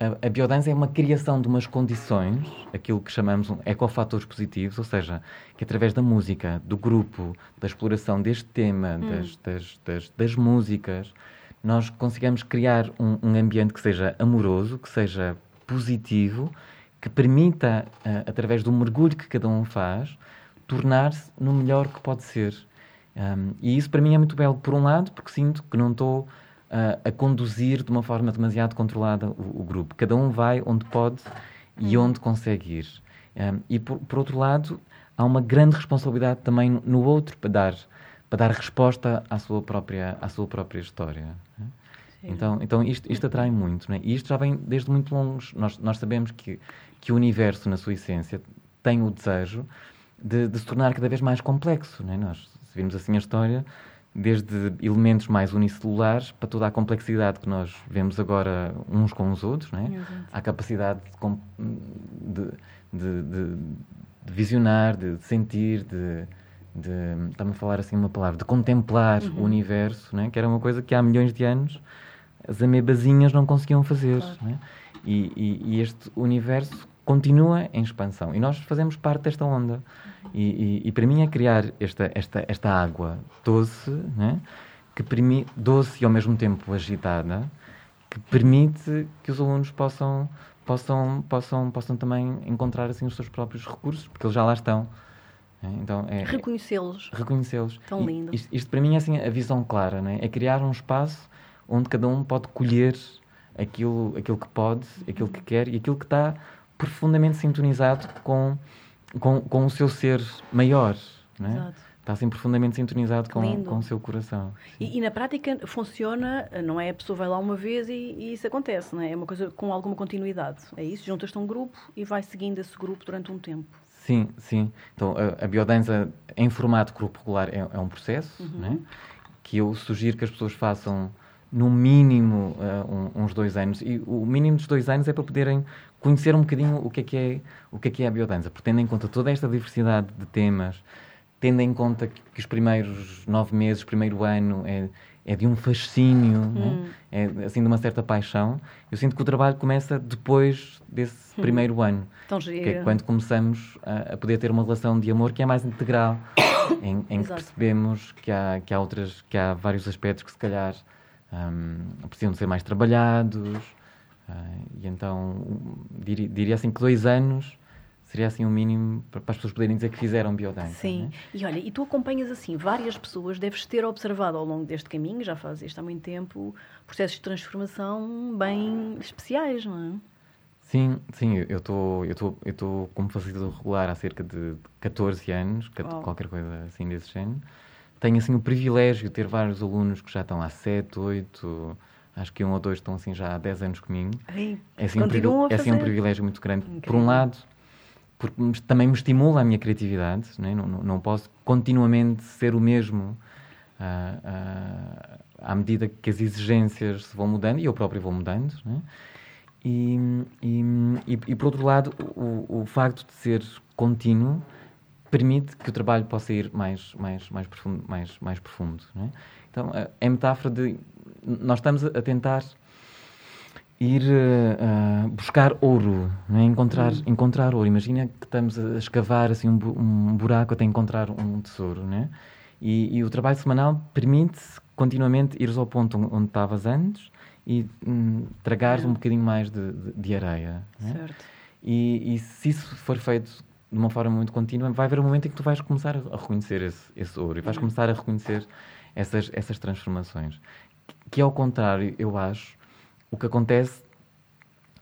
Speaker 2: a, a biodança é uma criação de umas condições, aquilo que chamamos um ecofatores positivos, ou seja, que através da música, do grupo, da exploração deste tema, das, das, das, das músicas, nós consigamos criar um, um ambiente que seja amoroso, que seja positivo, que permita, ah, através do mergulho que cada um faz, tornar-se no melhor que pode ser. Um, e isso para mim é muito belo, por um lado, porque sinto que não estou ah, a conduzir de uma forma demasiado controlada o, o grupo. Cada um vai onde pode e onde consegue ir. Um, e por, por outro lado, há uma grande responsabilidade também no- outro para dar, para dar resposta à sua própria, à sua própria história. né? Então, então isto, isto atrai muito, né? e isto já vem desde muito longos. Nós, nós sabemos que, que o universo, na sua essência, tem o desejo de, de se tornar cada vez mais complexo. Né? Nós, se virmos assim a história, desde elementos mais unicelulares para toda a complexidade que nós vemos agora uns com os outros, né?
Speaker 1: Exato.
Speaker 2: a capacidade de, de, de- de- visionar, de, sentir, de, de estamos a falar assim uma palavra, de contemplar o universo, né? que era uma coisa que há milhões de anos as amebazinhas não conseguiam fazer. né? E, e- e este universo continua em expansão e nós fazemos parte desta onda. E, e- para mim é criar esta, esta, esta água doce, né? que permi doce e ao mesmo tempo agitada, que permite que os alunos possam, possam, possam, possam também encontrar assim os seus próprios recursos, porque eles já lá estão. né? Então, é,
Speaker 1: Reconhecê-los.
Speaker 2: Reconhecê-los.
Speaker 1: Tão lindo.
Speaker 2: Isto, isto, para mim é assim a visão clara, né? é criar um espaço onde cada um pode colher aquilo, aquilo que pode, aquilo que quer e aquilo que está profundamente sintonizado com, com, com o seu ser maior. Né? Exato. Está assim profundamente sintonizado com, com o seu coração.
Speaker 1: E, e, na prática funciona, não é a pessoa vai lá uma vez e, e, isso acontece, não é? É uma coisa com alguma continuidade. É isso? Juntas-te a um grupo e vai seguindo esse grupo durante um tempo.
Speaker 2: Sim, sim. Então a, a biodança em formato grupo regular é, é um processo uhum. né? que eu sugiro que as pessoas façam no mínimo uh, um, uns dois anos. E o mínimo dos dois anos é para poderem conhecer um bocadinho o que é que é, o que é, que é a biodança, porque tendo em conta toda esta diversidade de temas, tendo em conta que, que os primeiros nove meses, primeiro ano, é, é de um fascínio, né? hum. né? é assim de uma certa paixão. Eu sinto que o trabalho começa depois desse hum. primeiro ano,
Speaker 1: Tão
Speaker 2: que é quando começamos a, a, poder ter uma relação de amor que é mais integral, em, em que percebemos que há, que há outras, que há vários aspectos que se calhar um, precisam de ser mais trabalhados. Uh, e então diria, diria assim que dois anos seria assim o um mínimo para, as pessoas poderem dizer que fizeram biodança.
Speaker 1: Sim, né? e olha, e tu acompanhas assim várias pessoas, deves ter observado ao longo deste caminho, já fazes isto há muito tempo, processos de transformação bem especiais, não é?
Speaker 2: Sim, sim, eu estou eu tô, eu tô como facilitador regular há cerca de 14 anos, oh. qualquer coisa assim desse género. Tenho assim o privilégio de ter vários alunos que já estão há 7, 8, acho que um ou dois estão assim já há 10 anos comigo.
Speaker 1: Ei,
Speaker 2: é, assim um, é assim um privilégio muito grande. Incrível. Por um lado, porque também me estimula a minha criatividade, né? não, não, não posso continuamente ser o mesmo uh, uh, à medida que as exigências se vão mudando e eu próprio vou mudando. Né? E, e, e, e, por outro lado, o, o facto de ser contínuo permite que o trabalho possa ir mais, mais, mais profundo. Mais, mais profundo né? Então, é metáfora de. Nós estamos a tentar ir uh, buscar ouro, né? encontrar, uhum. encontrar ouro. Imagina que estamos a escavar assim, um, um buraco até encontrar um tesouro. Né? E, e o trabalho semanal permite continuamente ires ao ponto onde estavas antes e um, tragares um bocadinho mais de, de, de areia. Né?
Speaker 1: Certo.
Speaker 2: E, e, se isso for feito de uma forma muito contínua, vai haver um momento em que tu vais começar a reconhecer esse, esse ouro e vais uhum. começar a reconhecer essas, essas transformações. Que, ao contrário, eu acho, o que acontece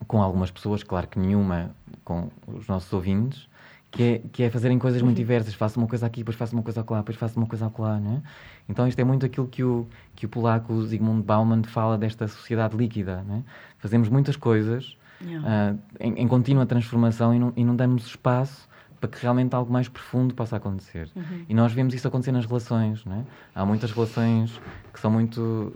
Speaker 2: com algumas pessoas, claro que nenhuma com os nossos ouvintes, que é, que é fazerem coisas muito uhum. diversas. Faço uma coisa aqui, depois faço uma coisa lá, depois faço uma coisa lá, não é? Então isto é muito aquilo que o, que o polaco Zygmunt Bauman fala desta sociedade líquida, não é? Fazemos muitas coisas yeah. uh, em, em, contínua transformação e não, e não damos espaço para que realmente algo mais profundo possa acontecer. Uhum. E nós vemos isso acontecer nas relações, não é? Há muitas relações que são muito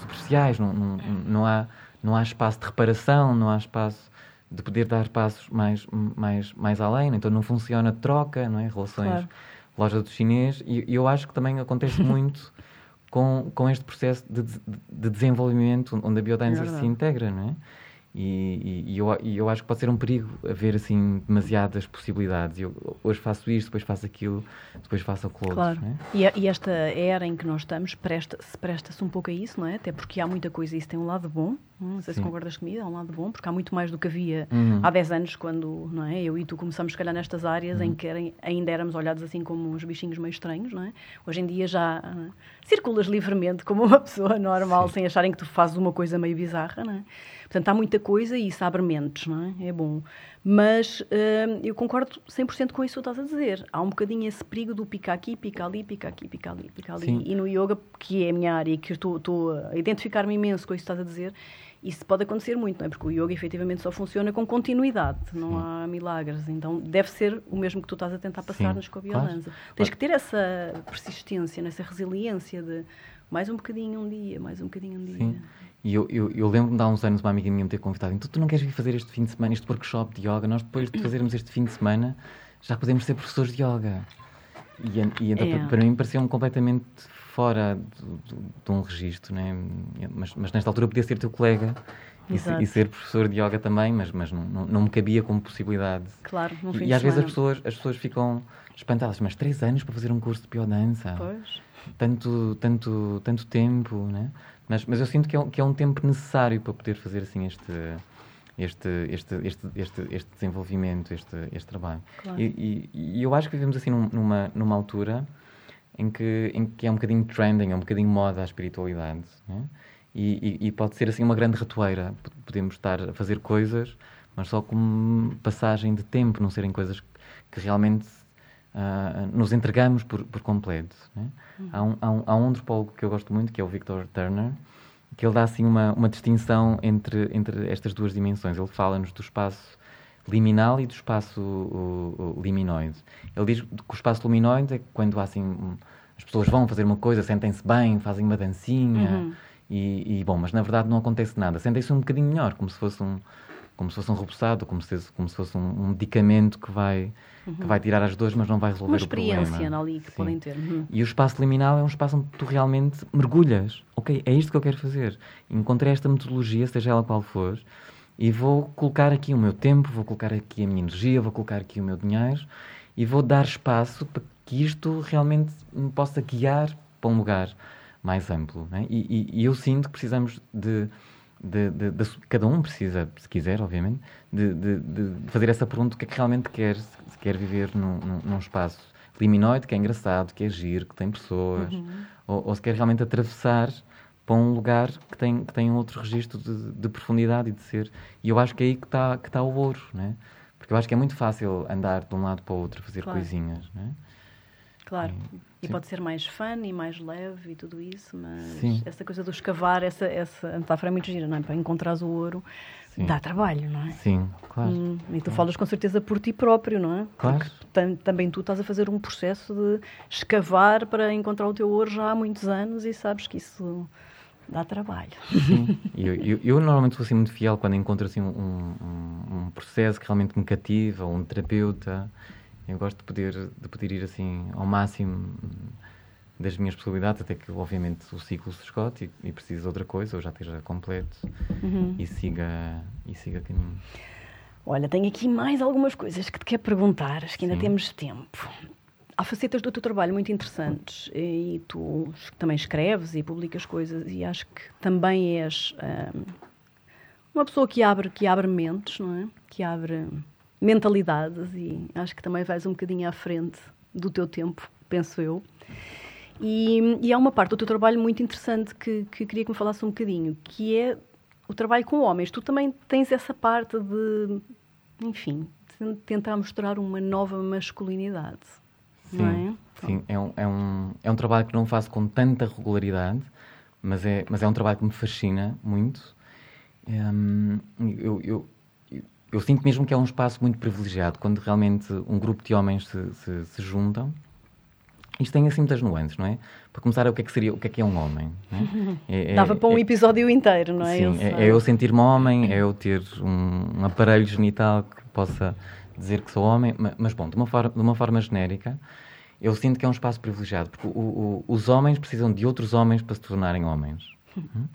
Speaker 2: superficiais, não, não, não há não há espaço de reparação, não há espaço de poder dar passos mais, mais, mais além, então não funciona troca, não é? Relações claro. loja do chinês, e, e, eu acho que também acontece muito com, com este processo de, de desenvolvimento onde a biodança é se integra, não é? E, e, e, eu, e eu acho que pode ser um perigo haver assim demasiadas possibilidades. Eu hoje faço isto, depois faço aquilo, depois faço aquilo
Speaker 1: claro.
Speaker 2: outro.
Speaker 1: É? E, e, esta era em que nós estamos presta-se presta um pouco a isso, não é? Até porque há muita coisa e isso tem um lado bom. Não sei Sim. se concordas comigo, há um lado bom, porque há muito mais do que havia uhum. há 10 anos, quando não é? eu e tu começamos, se calhar, nestas áreas uhum. em que ainda éramos olhados assim como uns bichinhos meio estranhos, não é? Hoje em dia já uh, circulas livremente como uma pessoa normal, Sim. sem acharem que tu fazes uma coisa meio bizarra, não é? Portanto, há muita coisa e isso abre mentes, não é? É bom. Mas uh, eu concordo 100% com isso que estás a dizer. Há um bocadinho esse perigo do picar aqui, picar ali, picar aqui, picar ali, picar ali. Sim. E no yoga, que é a minha área e que estou a identificar-me imenso com isso que estás a dizer, isso pode acontecer muito, não é? Porque o yoga efetivamente só funciona com continuidade, não Sim. há milagres. Então deve ser o mesmo que tu estás a tentar passar-nos com a biodança. Claro. Tens que ter essa persistência, essa resiliência de mais um bocadinho um dia, mais um bocadinho um dia.
Speaker 2: Sim. E eu, eu, eu lembro-me de há uns anos uma amiga minha me ter convidado, então tu não queres vir fazer este fim de semana, este workshop de yoga? Nós depois de fazermos este fim de semana já podemos ser professores de yoga. E, e então é. para, para mim pareceu-me completamente fora de, um registro, né? mas, mas nesta altura podia ser teu colega e, e, ser professor de yoga também, mas, mas não, não, não me cabia como possibilidade.
Speaker 1: Claro, no fim
Speaker 2: E, e às vezes as pessoas, as pessoas ficam espantadas, mas três anos para fazer um curso de biodança?
Speaker 1: Pois.
Speaker 2: Tanto, tanto, tanto tempo, né? Mas, mas eu sinto que é, que é um tempo necessário para poder fazer assim este, este, este, este, este, este desenvolvimento, este, este trabalho.
Speaker 1: Claro.
Speaker 2: E, e, e eu acho que vivemos assim num- numa, numa altura em que, em que é um bocadinho trending, é um bocadinho moda a espiritualidade. né? E, e- e pode ser assim uma grande ratoeira. Podemos estar a fazer coisas, mas só como passagem de tempo, não serem coisas que realmente ah, nos entregamos por, por completo. né? Há, um, há, um, há um antropólogo que eu gosto muito, que é o Victor Turner, que ele dá assim uma, uma distinção entre, entre estas duas dimensões. Ele fala-nos do espaço liminal e do espaço o- o liminoide. Ele diz que o espaço luminoide é quando assim as pessoas vão fazer uma coisa, sentem-se bem, fazem uma dancinha
Speaker 1: Uhum.
Speaker 2: e, e, bom, mas na verdade não acontece nada. Sentem-se um bocadinho melhor, como se fosse um como se fosse um repousado, como se, como se fosse um, um medicamento que vai que vai tirar as dores, mas não vai resolver
Speaker 1: Uma
Speaker 2: o problema.
Speaker 1: experiência ali que
Speaker 2: Sim.
Speaker 1: podem ter. Uhum.
Speaker 2: E o espaço liminal é um espaço onde tu realmente mergulhas. Ok, é isto que eu quero fazer. Encontrei esta metodologia, seja ela qual for, e vou colocar aqui o meu tempo, vou colocar aqui a minha energia, vou colocar aqui o meu dinheiro e vou dar espaço para que isto realmente me possa guiar para um lugar mais amplo. né? E, e- e eu sinto que precisamos de, de- de- de- Cada um precisa, se quiser, obviamente, de, fazer essa pergunta: o que é que realmente quer? Se quer viver num, num- num espaço liminoide, que é engraçado, que é giro, que tem pessoas, ou, ou se quer realmente atravessar para um lugar que tem, que tem um outro registro de, de profundidade e de ser. E eu acho que é aí que está que tá o ouro, né? Porque eu acho que é muito fácil andar de um lado para o outro, fazer
Speaker 1: Claro.
Speaker 2: coisinhas, né?
Speaker 1: Claro. E
Speaker 2: Sim.
Speaker 1: pode ser mais fun e mais leve e tudo isso, mas
Speaker 2: Sim.
Speaker 1: essa coisa do escavar, essa, essa metáfora é muito gira, não é? Para encontrares o ouro,
Speaker 2: Sim.
Speaker 1: dá trabalho, não é?
Speaker 2: Sim, claro.
Speaker 1: Hum, e tu falas com certeza por ti próprio, não é?
Speaker 2: Claro.
Speaker 1: Porque tam- também tu estás a fazer um processo de escavar para encontrar o teu ouro já há muitos anos e sabes que isso dá trabalho.
Speaker 2: Sim. Eu, eu, eu normalmente sou assim muito fiel quando encontro assim um, um, um processo que realmente me cativa, um terapeuta. Eu gosto de poder, de poder ir assim ao máximo das minhas possibilidades, até que obviamente o ciclo se esgote e, e precise de outra coisa, ou já esteja completo
Speaker 1: Uhum.
Speaker 2: e siga e siga caminho.
Speaker 1: Olha, tenho aqui mais algumas coisas que te quero perguntar, acho que ainda
Speaker 2: Sim.
Speaker 1: temos tempo. Há facetas do teu trabalho muito interessantes e tu também escreves e publicas coisas e acho que também és hum, uma pessoa que abre, que abre mentes, não é? Que abre mentalidades e acho que também vais um bocadinho à frente do teu tempo, penso eu. E, e há uma parte do teu trabalho muito interessante que, que queria que me falasse um bocadinho, que é o trabalho com homens. Tu também tens essa parte de, enfim, tentar mostrar uma nova masculinidade, não é?
Speaker 2: Sim, é um, é, um, é um trabalho que não faço com tanta regularidade, mas é, mas é um trabalho que me fascina muito. Hum, eu, eu, eu, eu sinto mesmo que é um espaço muito privilegiado, quando realmente um grupo de homens se, se, se juntam. Isto tem assim muitas nuances, não é? Para começar, o que é que seria, o que é que é um homem? é? É- é-
Speaker 1: Dava para um
Speaker 2: é-
Speaker 1: episódio inteiro, não é?
Speaker 2: Sim,
Speaker 1: Eu
Speaker 2: é, é eu sentir-me homem, é eu ter um, um aparelho genital que possa dizer que sou homem, ma- mas bom, de uma, forma, de uma forma genérica, eu sinto que é um espaço privilegiado, porque o- o- os homens precisam de outros homens para se tornarem homens. Uhum.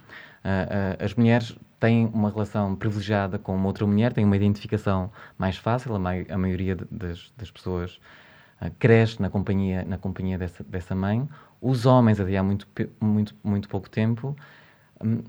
Speaker 2: Ah, ah, as mulheres têm uma relação privilegiada com uma outra mulher, têm uma identificação mais fácil, a, mai- a maioria das, das pessoas ah, cresce na companhia, na companhia dessa, dessa mãe. Os homens, até há muito, muito, muito pouco tempo, hum,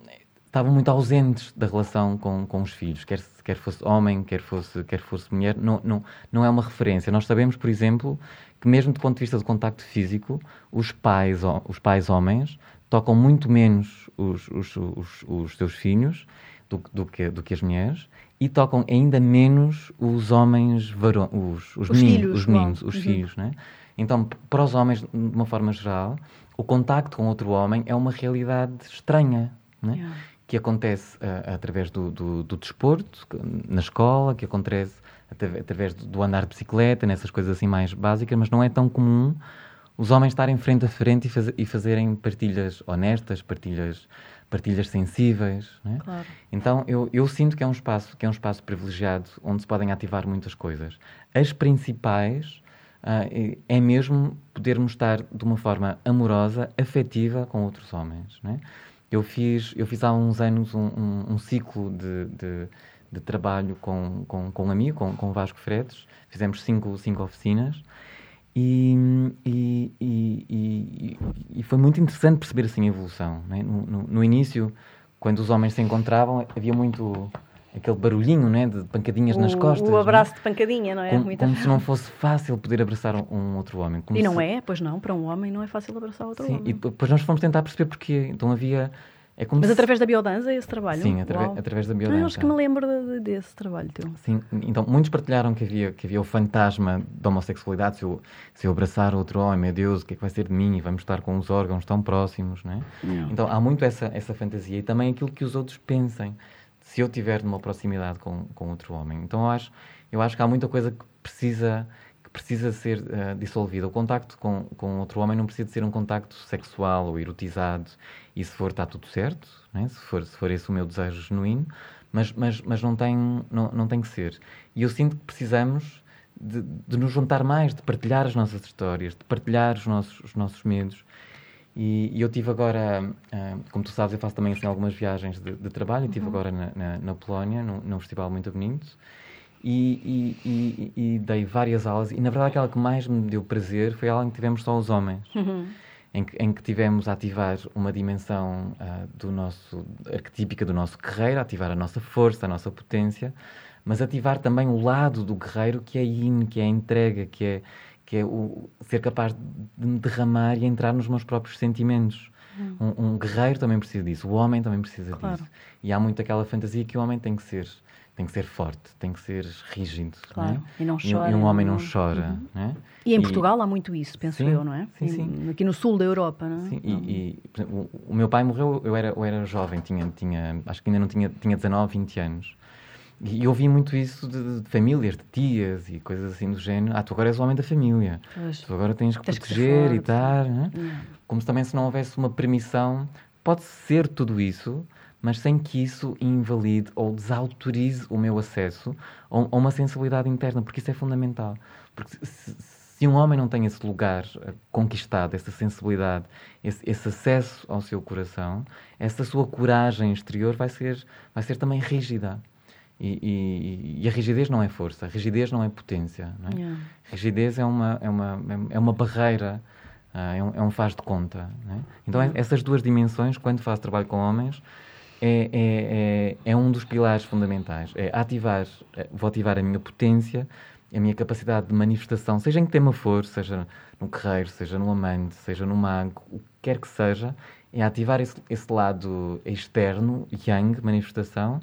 Speaker 2: estavam muito ausentes da relação com, com os filhos, quer, quer fosse homem, quer fosse, quer fosse mulher, não, não, não é uma referência. Nós sabemos, por exemplo, que mesmo do ponto de vista do contacto físico, os pais, os pais homens tocam muito menos os, os, os, os seus filhos do, que- do, que, do que as mulheres e tocam ainda menos os homens varões, os, os,
Speaker 1: Os
Speaker 2: meninos,
Speaker 1: filhos,
Speaker 2: os meninos, os
Speaker 1: Uhum.
Speaker 2: filhos, né? Então, para os homens, de uma forma geral, o contacto com outro homem é uma realidade estranha, né?
Speaker 1: Yeah.
Speaker 2: Que acontece ah, através do, do, do desporto, na escola, que acontece atra- através do, do andar de bicicleta, nessas coisas assim mais básicas, mas não é tão comum os homens estarem frente a frente e, faz- e fazerem partilhas honestas, partilhas, partilhas sensíveis. né?
Speaker 1: Claro.
Speaker 2: Então eu, eu sinto que é um espaço que é um espaço privilegiado onde se podem ativar muitas coisas. As principais é- é mesmo podermos estar de uma forma amorosa, afetiva com outros homens. né? Eu fiz eu fiz há uns anos um, um- um ciclo de, de, de trabalho com, com, com um amigo, com, com Vasco Fretes. Fizemos cinco, cinco oficinas. E, e, e, e- e foi muito interessante perceber assim a evolução. né? No, no, no início, quando os homens se encontravam, havia muito aquele barulhinho né, de pancadinhas
Speaker 1: o,
Speaker 2: nas costas.
Speaker 1: O abraço
Speaker 2: né?
Speaker 1: de pancadinha, não é?
Speaker 2: Como, como se não fosse fácil poder abraçar um, um outro homem. Como
Speaker 1: e não
Speaker 2: se...
Speaker 1: é, pois não, para um homem não é fácil abraçar outro
Speaker 2: Sim,
Speaker 1: homem.
Speaker 2: e depois nós fomos tentar perceber porquê. Então havia. É como
Speaker 1: Mas
Speaker 2: se...
Speaker 1: através da biodança esse trabalho?
Speaker 2: Sim, através da biodança.
Speaker 1: Ah, eu acho que me lembro de, de, desse trabalho teu.
Speaker 2: Sim, então muitos partilharam que havia, que havia o fantasma da homossexualidade. Se eu, se eu abraçar outro homem, meu Deus, o que é que vai ser de mim? E vamos estar com os órgãos tão próximos, não é?
Speaker 1: Não.
Speaker 2: Então há muito essa, essa fantasia e também aquilo que os outros pensem se eu tiver numa proximidade com, com outro homem. Então eu acho, eu acho que há muita coisa que precisa que precisa ser uh, dissolvida. O contacto com, com outro homem não precisa ser um contacto sexual ou erotizado. E se for, está tudo certo, né? se, for, se for esse o meu desejo genuíno, mas, mas, mas não, tem, não, não tem que ser. E eu sinto que precisamos de, de nos juntar mais, de partilhar as nossas histórias, de partilhar os nossos, os nossos medos. E, e eu tive agora, uh, como tu sabes, eu faço também assim, algumas viagens de, de trabalho. Estive uhum. agora na, na, na Polónia, num, num, festival muito bonito. E, e, e, dei várias aulas. E na verdade, aquela que mais me deu prazer foi a aula em que tivemos só os homens.
Speaker 1: Uhum.
Speaker 2: Em que, em que tivemos a ativar uma dimensão uh, do nosso, arquetípica do nosso guerreiro, ativar a nossa força, a nossa potência, mas ativar também o lado do guerreiro que é yin, que é entrega, que é, que é o ser capaz de me derramar e entrar nos meus próprios sentimentos.
Speaker 1: Hum.
Speaker 2: Um, um, guerreiro também precisa disso, o homem também precisa
Speaker 1: claro.
Speaker 2: disso. E há muito aquela fantasia que o homem tem que ser tem que ser forte, tem que ser rígido.
Speaker 1: Claro.
Speaker 2: Não é?
Speaker 1: E não chora.
Speaker 2: E, e um homem não, não chora. Uhum. Não é?
Speaker 1: E em e... Portugal há muito isso, penso
Speaker 2: sim,
Speaker 1: eu, não é?
Speaker 2: Sim, sim.
Speaker 1: Aqui no sul da Europa, não é?
Speaker 2: Sim, e, e exemplo, o, o, meu pai morreu, eu era, eu era jovem, tinha, tinha, acho que ainda não tinha, tinha 19, 20 anos. E eu ouvi muito isso de, de, famílias, de tias e coisas assim do género. Ah, tu agora és o homem da família.
Speaker 1: Pois.
Speaker 2: Tu agora tens que
Speaker 1: tens
Speaker 2: proteger
Speaker 1: que
Speaker 2: e tal.
Speaker 1: Não.
Speaker 2: Como se também se não houvesse uma permissão. Pode ser tudo isso, mas sem que isso invalide ou desautorize o meu acesso a uma sensibilidade interna, porque isso é fundamental. Porque se, se um homem não tem esse lugar eh, conquistado, essa sensibilidade, esse, esse, acesso ao seu coração, essa sua coragem exterior vai ser, vai ser também rígida. E, e, e, a rigidez não é força, a rigidez não é potência. Não é?
Speaker 1: Yeah.
Speaker 2: Rigidez é uma, é uma, é uma barreira, uh, é, um, é um faz de conta. É? Então, yeah. essas duas dimensões, quando faço trabalho com homens, é, é, é, é, um dos pilares fundamentais. É ativar, vou ativar a minha potência, a minha capacidade de manifestação, seja em que tema for, seja no guerreiro, seja no amante, seja no mago, o que quer que seja, é ativar esse, esse lado externo, yang, manifestação,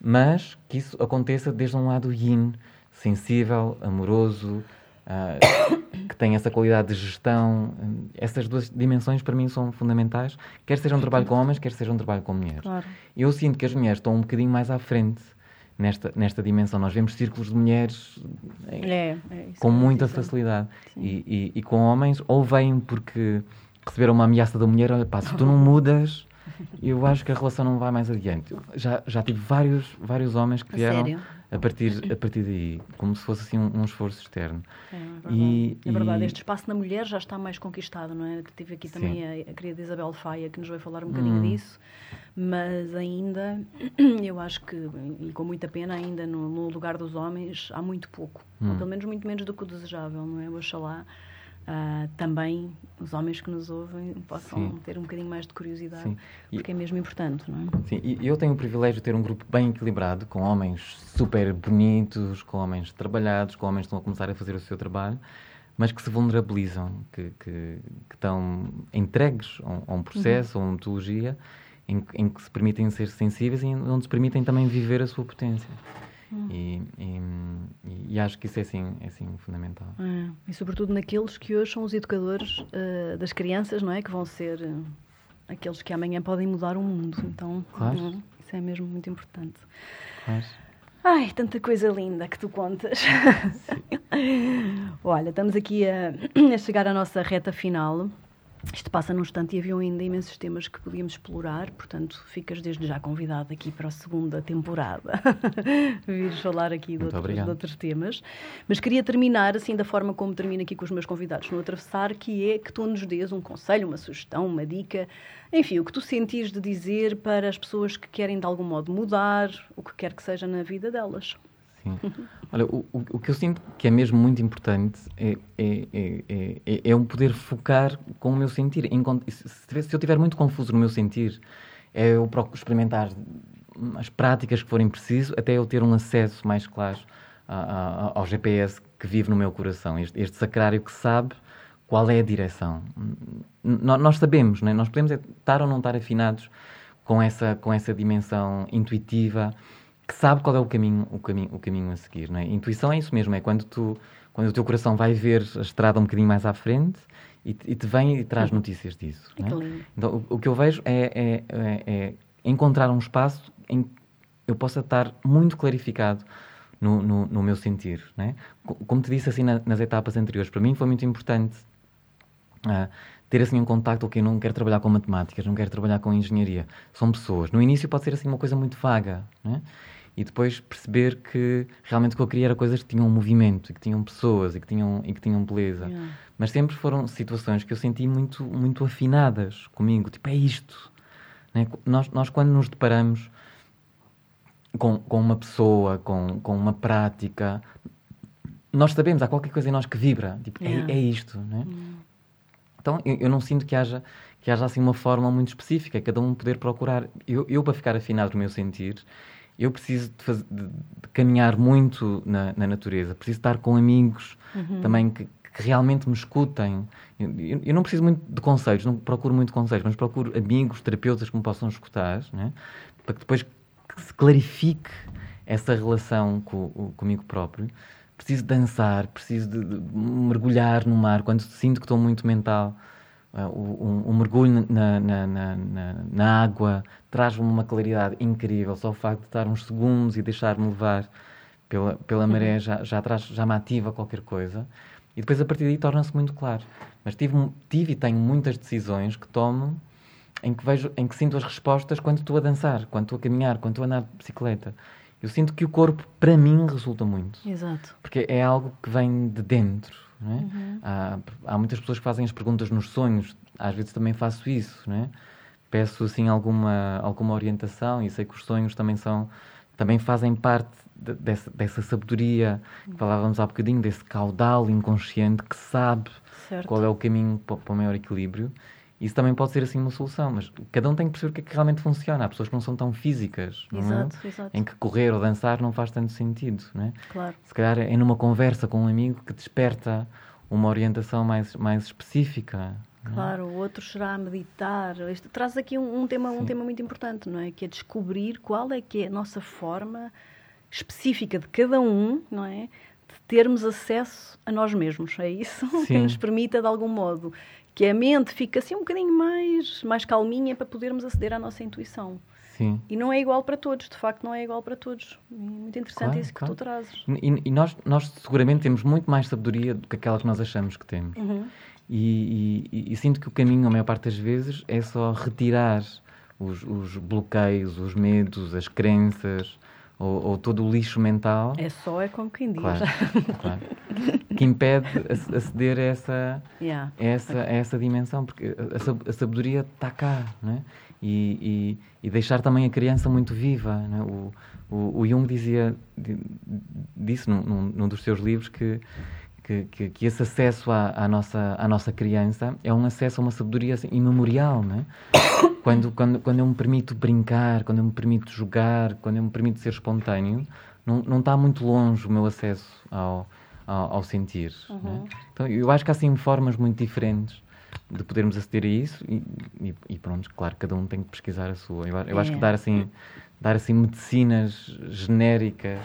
Speaker 2: mas que isso aconteça desde um lado yin, sensível, amoroso, uh, que tem essa qualidade de gestão. Essas duas dimensões para mim são fundamentais, quer seja um trabalho com homens, quer seja um trabalho com mulheres.
Speaker 1: Claro.
Speaker 2: Eu sinto que as mulheres estão um bocadinho mais à frente nesta, nesta dimensão. Nós vemos círculos de mulheres
Speaker 1: é, é
Speaker 2: com muita facilidade. E, e, e, com homens, ou vêm porque receberam uma ameaça da mulher, olha pá, se tu não mudas, eu acho que a relação não vai mais adiante. Já, já tive vários, vários homens que vieram a partir, a partir daí, como se fosse assim um, um esforço externo.
Speaker 1: É, é verdade. E, é verdade. E... Este espaço na mulher já está mais conquistado, não é? Tive aqui também a, a, querida Isabel Faia, que nos vai falar um bocadinho hum. disso, mas ainda, eu acho que, e com muita pena, ainda no, no lugar dos homens há muito pouco, hum. ou pelo menos muito menos do que o desejável, não é? Oxalá uh, também os homens que nos ouvem possam Sim. ter um bocadinho mais de curiosidade, Sim. porque é mesmo importante, não é?
Speaker 2: Sim, e eu tenho o privilégio de ter um grupo bem equilibrado, com homens super bonitos, com homens trabalhados, com homens que estão a começar a fazer o seu trabalho, mas que se vulnerabilizam, que, que, que estão entregues a, a um processo, uhum. a uma metodologia, em, em, que se permitem ser sensíveis e onde se permitem também viver a sua potência. Hum. E, e, e, acho que isso é assim, é assim fundamental.
Speaker 1: É. E sobretudo naqueles que hoje são os educadores uh, das crianças, não é? Que vão ser uh, aqueles que amanhã podem mudar o mundo. Então,
Speaker 2: claro.
Speaker 1: uh, isso é mesmo muito importante.
Speaker 2: Claro.
Speaker 1: Ai, tanta coisa linda que tu contas. Olha, estamos aqui a, a chegar à nossa reta final. Isto passa num instante e havia ainda imensos temas que podíamos explorar, portanto, ficas desde já convidado aqui para a segunda temporada. Vires falar aqui de outros, de outros, temas. Mas queria terminar assim da forma como termino aqui com os meus convidados no Atravessar, que é que tu nos dês um conselho, uma sugestão, uma dica, enfim, o que tu sentis de dizer para as pessoas que querem de algum modo mudar, o que quer que seja na vida delas.
Speaker 2: Sim. Olha, o, o, que eu sinto que é mesmo muito importante é, é, é, é, é poder focar com o meu sentir. Se, eu estiver muito confuso no meu sentir, é eu experimentar as práticas que forem preciso, até eu ter um acesso mais claro a, a, ao GPS que vive no meu coração. Este, este sacrário que sabe qual é a direção. nós sabemos, não é? nós podemos estar ou não estar afinados com essa, com essa dimensão intuitiva que sabe qual é o caminho, o caminho, o caminho a seguir. Não é? Intuição é isso mesmo, é quando, tu, quando o teu coração vai ver a estrada um bocadinho mais à frente e, e te vem e traz uhum. notícias disso. É então, o, o, que eu vejo é, é, é, é, encontrar um espaço em que eu possa estar muito clarificado no, no, no meu sentir. Né? Como te disse assim na, nas etapas anteriores, para mim foi muito importante uh, ter assim um contacto, ok, não quero trabalhar com matemáticas, não quero trabalhar com engenharia. São pessoas. No início pode ser assim uma coisa muito vaga, né? E depois perceber que realmente o que eu queria era coisas que tinham movimento, e que tinham pessoas, e que tinham, e que tinham beleza. Yeah. Mas sempre foram situações que eu senti muito, muito afinadas comigo. Tipo, é isto. Né? Nós, nós, quando nos deparamos com, com uma pessoa, com, com uma prática, nós sabemos, há qualquer coisa em nós que vibra. Tipo, é, yeah. é, é, isto. Né? Yeah. Então, eu, eu, não sinto que haja, que haja assim uma forma muito específica, cada um poder procurar. Eu, eu para ficar afinado no meu sentir, eu preciso de, fazer, de, de caminhar muito na, na, natureza, preciso estar com amigos uhum. também que, que, realmente me escutem. Eu, eu, eu, não preciso muito de conselhos, não procuro muito conselhos, mas procuro amigos, terapeutas que me possam escutar, né? para que depois que se clarifique essa relação com, comigo próprio preciso dançar, preciso de, de, mergulhar no mar. Quando sinto que estou muito mental, um, um, mergulho na, na, na, na água traz-me uma claridade incrível. Só o facto de estar uns segundos e deixar-me levar pela, pela uhum. maré já, já, traz, já me ativa qualquer coisa. E depois a partir daí torna-se muito claro. Mas tive, tive e tenho muitas decisões que tomo em que vejo, em que sinto as respostas quando estou a dançar, quando estou a caminhar, quando estou a andar de bicicleta. Eu sinto que o corpo, para mim, resulta muito.
Speaker 1: Exato.
Speaker 2: Porque é algo que vem de dentro. É? Uhum. há, há muitas pessoas que fazem as perguntas nos sonhos. Às vezes também faço isso. É? Peço assim alguma, alguma orientação e sei que os sonhos também são também fazem parte de, dessa, dessa sabedoria que falávamos há bocadinho, desse caudal inconsciente que sabe certo. qual é o caminho para, para o maior equilíbrio. Isso também pode ser assim uma solução, mas cada um tem que perceber o que é que realmente funciona. Há pessoas que não são tão físicas, exato, é? exato. em que correr ou dançar não faz tanto sentido. Não é?
Speaker 1: claro.
Speaker 2: Se calhar é numa conversa com um amigo que desperta uma orientação mais, mais específica.
Speaker 1: É? Claro, o outro será a meditar. Isto traz aqui um, um tema, um tema muito importante, não é? Que é descobrir qual é que é a nossa forma específica de cada um, não é? De termos acesso a nós mesmos. É isso Sim. que nos permita, de algum modo, que a mente fica assim um bocadinho mais, mais calminha para podermos aceder à nossa intuição.
Speaker 2: Sim.
Speaker 1: E não é igual para todos, de facto, não é igual para todos. muito interessante claro, isso que claro. tu trazes.
Speaker 2: E, e, nós, nós seguramente temos muito mais sabedoria do que aquela que nós achamos que temos.
Speaker 1: Uhum.
Speaker 2: E, e, e, sinto que o caminho, a maior parte das vezes, é só retirar os, os bloqueios, os medos, as crenças, ou, ou, todo o lixo mental.
Speaker 1: É só, é como quem diz.
Speaker 2: Claro, claro. Que impede aceder a essa,
Speaker 1: yeah.
Speaker 2: essa, a essa dimensão, porque a, sabedoria está cá, não é? E, e, e, deixar também a criança muito viva. É? O, o, o, Jung dizia, disse num, num, dos seus livros que, que, que, que esse acesso à, à, nossa, à nossa criança é um acesso a uma sabedoria assim, imemorial, não é? quando, quando, quando eu me permito brincar, quando eu me permito jogar, quando eu me permito ser espontâneo, não, não está muito longe o meu acesso ao, ao, ao sentir. É? Uhum. Então, eu acho que há assim formas muito diferentes de podermos aceder a isso e, e, e, pronto, claro, cada um tem que pesquisar a sua. Eu, eu é. acho que dar assim, dar assim medicinas genéricas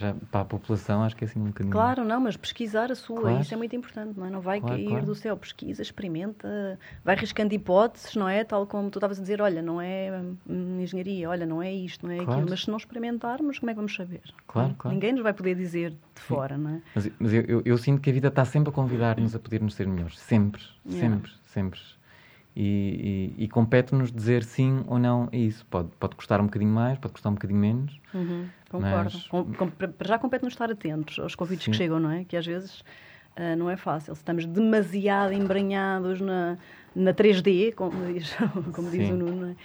Speaker 2: para, para, a população, acho que é assim um bocadinho.
Speaker 1: Claro, não, mas pesquisar a sua, claro. isso é muito importante, não é? Não vai claro, cair claro. do céu, pesquisa, experimenta, vai riscando hipóteses, não é? Tal como tu estavas a dizer, olha, não é hum, engenharia, olha, não é isto, não é aquilo, mas se não experimentarmos, como é que vamos saber?
Speaker 2: Claro, claro.
Speaker 1: Ninguém nos vai poder dizer de Sim. fora, não é?
Speaker 2: Mas, mas eu, eu, eu, sinto que a vida está sempre a convidar-nos a podermos ser melhores, sempre, yeah. sempre, sempre. E, e, e compete-nos dizer sim ou não a isso. Pode, pode custar um bocadinho mais, pode custar um bocadinho menos.
Speaker 1: Uhum, concordo. Mas... Com, com, para já compete-nos estar atentos aos convites sim. que chegam, não é? Que às vezes uh, não é fácil. Se estamos demasiado embranhados na, na 3D, como diz, como diz o Nuno, é?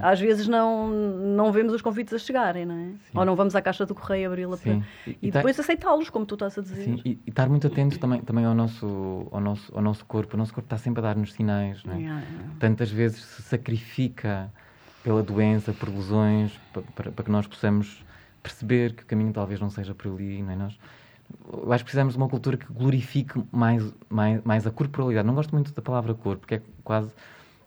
Speaker 1: Às vezes não, não vemos os convites a chegarem, não é? Sim. Ou não vamos à caixa do correio abri-la para... E, e, depois tá... aceitá-los, como tu estás a dizer.
Speaker 2: Sim, e, e estar muito atento também, também ao, nosso, ao, nosso, ao nosso corpo. O nosso corpo está sempre a dar-nos sinais, não é? Yeah, yeah. Tantas vezes se sacrifica pela doença, por lesões, para, para, para, que nós possamos perceber que o caminho talvez não seja por ali, não é? Nós, eu acho que precisamos de uma cultura que glorifique mais, mais, mais a corporalidade. Não gosto muito da palavra corpo, porque é quase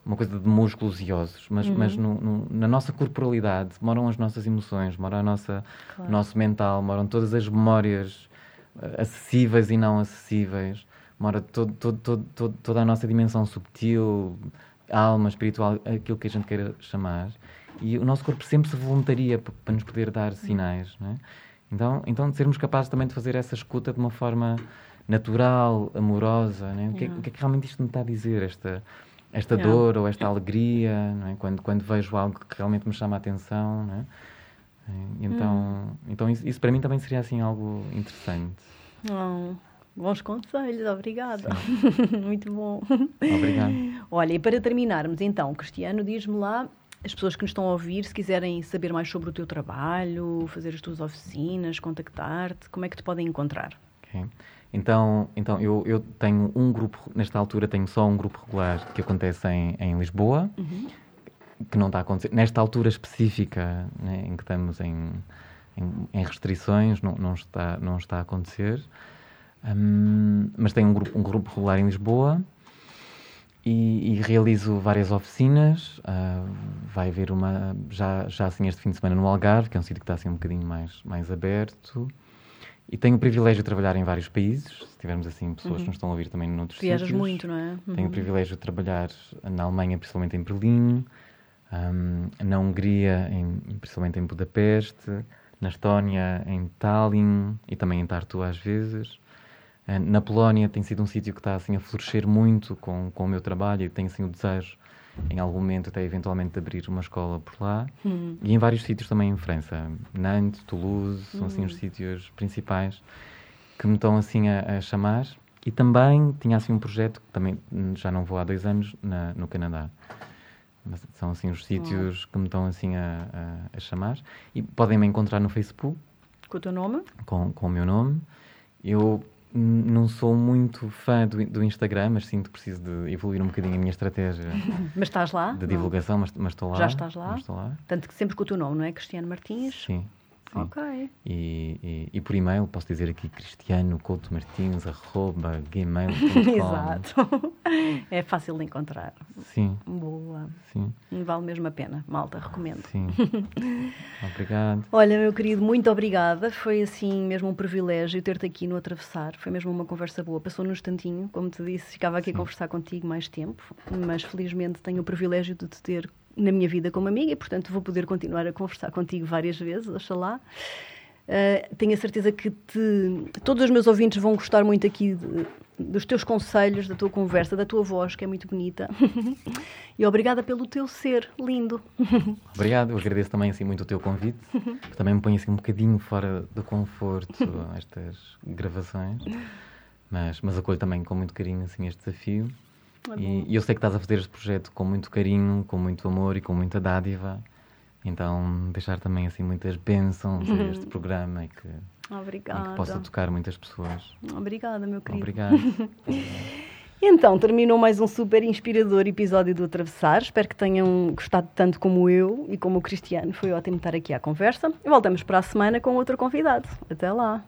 Speaker 2: uma coisa de músculos e ossos, mas, uhum. mas no, no, na nossa corporalidade moram as nossas emoções, mora a nossa, claro. nosso mental, moram todas as memórias uh, acessíveis e não acessíveis, mora todo, todo, todo, todo, toda a nossa dimensão subtil, alma, espiritual, aquilo que a gente queira chamar. E o nosso corpo sempre se voluntaria para nos poder dar sinais, não é? Então, então, sermos capazes também de fazer essa escuta de uma forma natural, amorosa, é? O, que é, o, que é, que realmente isto me está a dizer, esta, esta dor ou esta alegria, é? quando, quando vejo algo que realmente me chama a atenção, não é? Então, hum. então isso, isso, para mim também seria assim algo interessante.
Speaker 1: Oh, bons conselhos, obrigada. Muito bom.
Speaker 2: Obrigado.
Speaker 1: Olha, e para terminarmos, então, Cristiano, diz-me lá as pessoas que nos estão a ouvir, se quiserem saber mais sobre o teu trabalho, fazer as tuas oficinas, contactar-te, como é que te podem encontrar?
Speaker 2: Okay. Então, então eu, eu tenho um grupo, nesta altura tenho só um grupo regular que acontece em, em Lisboa, uhum. que não está a acontecer, nesta altura específica né, em que estamos em, em, em, restrições, não, não, está, não está a acontecer. Um, mas tenho um grupo, um grupo regular em Lisboa e, e realizo várias oficinas. Uh, vai haver uma, já, já assim este fim de semana no Algarve, que é um sítio que está assim um bocadinho mais, mais aberto. E tenho o privilégio de trabalhar em vários países, se tivermos assim pessoas uhum. que nos estão a ouvir também noutros
Speaker 1: Viajas
Speaker 2: sítios.
Speaker 1: muito, não é?
Speaker 2: Uhum. Tenho o privilégio de trabalhar na Alemanha, principalmente em Berlim, um, na Hungria, em, principalmente em Budapeste, na Estónia, em Tallinn e também em Tartu às vezes. Eh, na Polónia tem sido um sítio que está assim a florescer muito com, com o meu trabalho e tenho assim o desejo em algum momento até eventualmente de abrir uma escola por lá. Hum. e em vários sítios também em França. Nantes, Toulouse, são assim os hum. sítios principais que me estão assim a, a, chamar. E também tinha assim um projeto que também já não vou há dois anos na, no Canadá. Mas são assim os sítios oh. que me estão assim a, a, a chamar. E podem me encontrar no Facebook
Speaker 1: com o teu nome?
Speaker 2: com, com o meu nome. Eu não sou muito fã do, do, Instagram, mas sinto que preciso de evoluir um bocadinho a minha estratégia.
Speaker 1: mas estás lá?
Speaker 2: De divulgação, mas, mas, estou lá.
Speaker 1: Já estás lá?
Speaker 2: Estou lá.
Speaker 1: Tanto que sempre com o teu nome, não é? Cristiano Martins?
Speaker 2: Sim. Sim. Ok. E, e, e, por e-mail posso dizer aqui cristianocoutomartins.gmail.com
Speaker 1: Exato. É fácil de encontrar.
Speaker 2: Sim.
Speaker 1: Boa.
Speaker 2: Sim.
Speaker 1: Vale mesmo a pena. Malta, recomendo.
Speaker 2: Sim. Obrigado.
Speaker 1: Olha, meu querido, muito obrigada. Foi assim mesmo um privilégio ter-te aqui no Atravessar. Foi mesmo uma conversa boa. Passou num instantinho, como te disse, ficava aqui Sim. a conversar contigo mais tempo, mas felizmente tenho o privilégio de te ter na minha vida como amiga e, portanto, vou poder continuar a conversar contigo várias vezes, oxalá. Uh, tenho a certeza que te, todos os meus ouvintes vão gostar muito aqui de, dos teus conselhos, da tua conversa, da tua voz, que é muito bonita. e obrigada pelo teu ser lindo.
Speaker 2: Obrigado, eu agradeço também assim, muito o teu convite, também me põe assim, um bocadinho fora do conforto estas gravações, mas, mas acolho também com muito carinho assim, este desafio. É e, e, eu sei que estás a fazer este projeto com muito carinho, com muito amor e com muita dádiva. Então, deixar também assim muitas bênçãos a este programa e que, e que possa tocar muitas pessoas.
Speaker 1: Obrigada, meu querido.
Speaker 2: Obrigado.
Speaker 1: Então, terminou mais um super inspirador episódio do Atravessar. Espero que tenham gostado tanto como eu e como o Cristiano. Foi ótimo estar aqui à conversa. E voltamos para a semana com outro convidado. Até lá.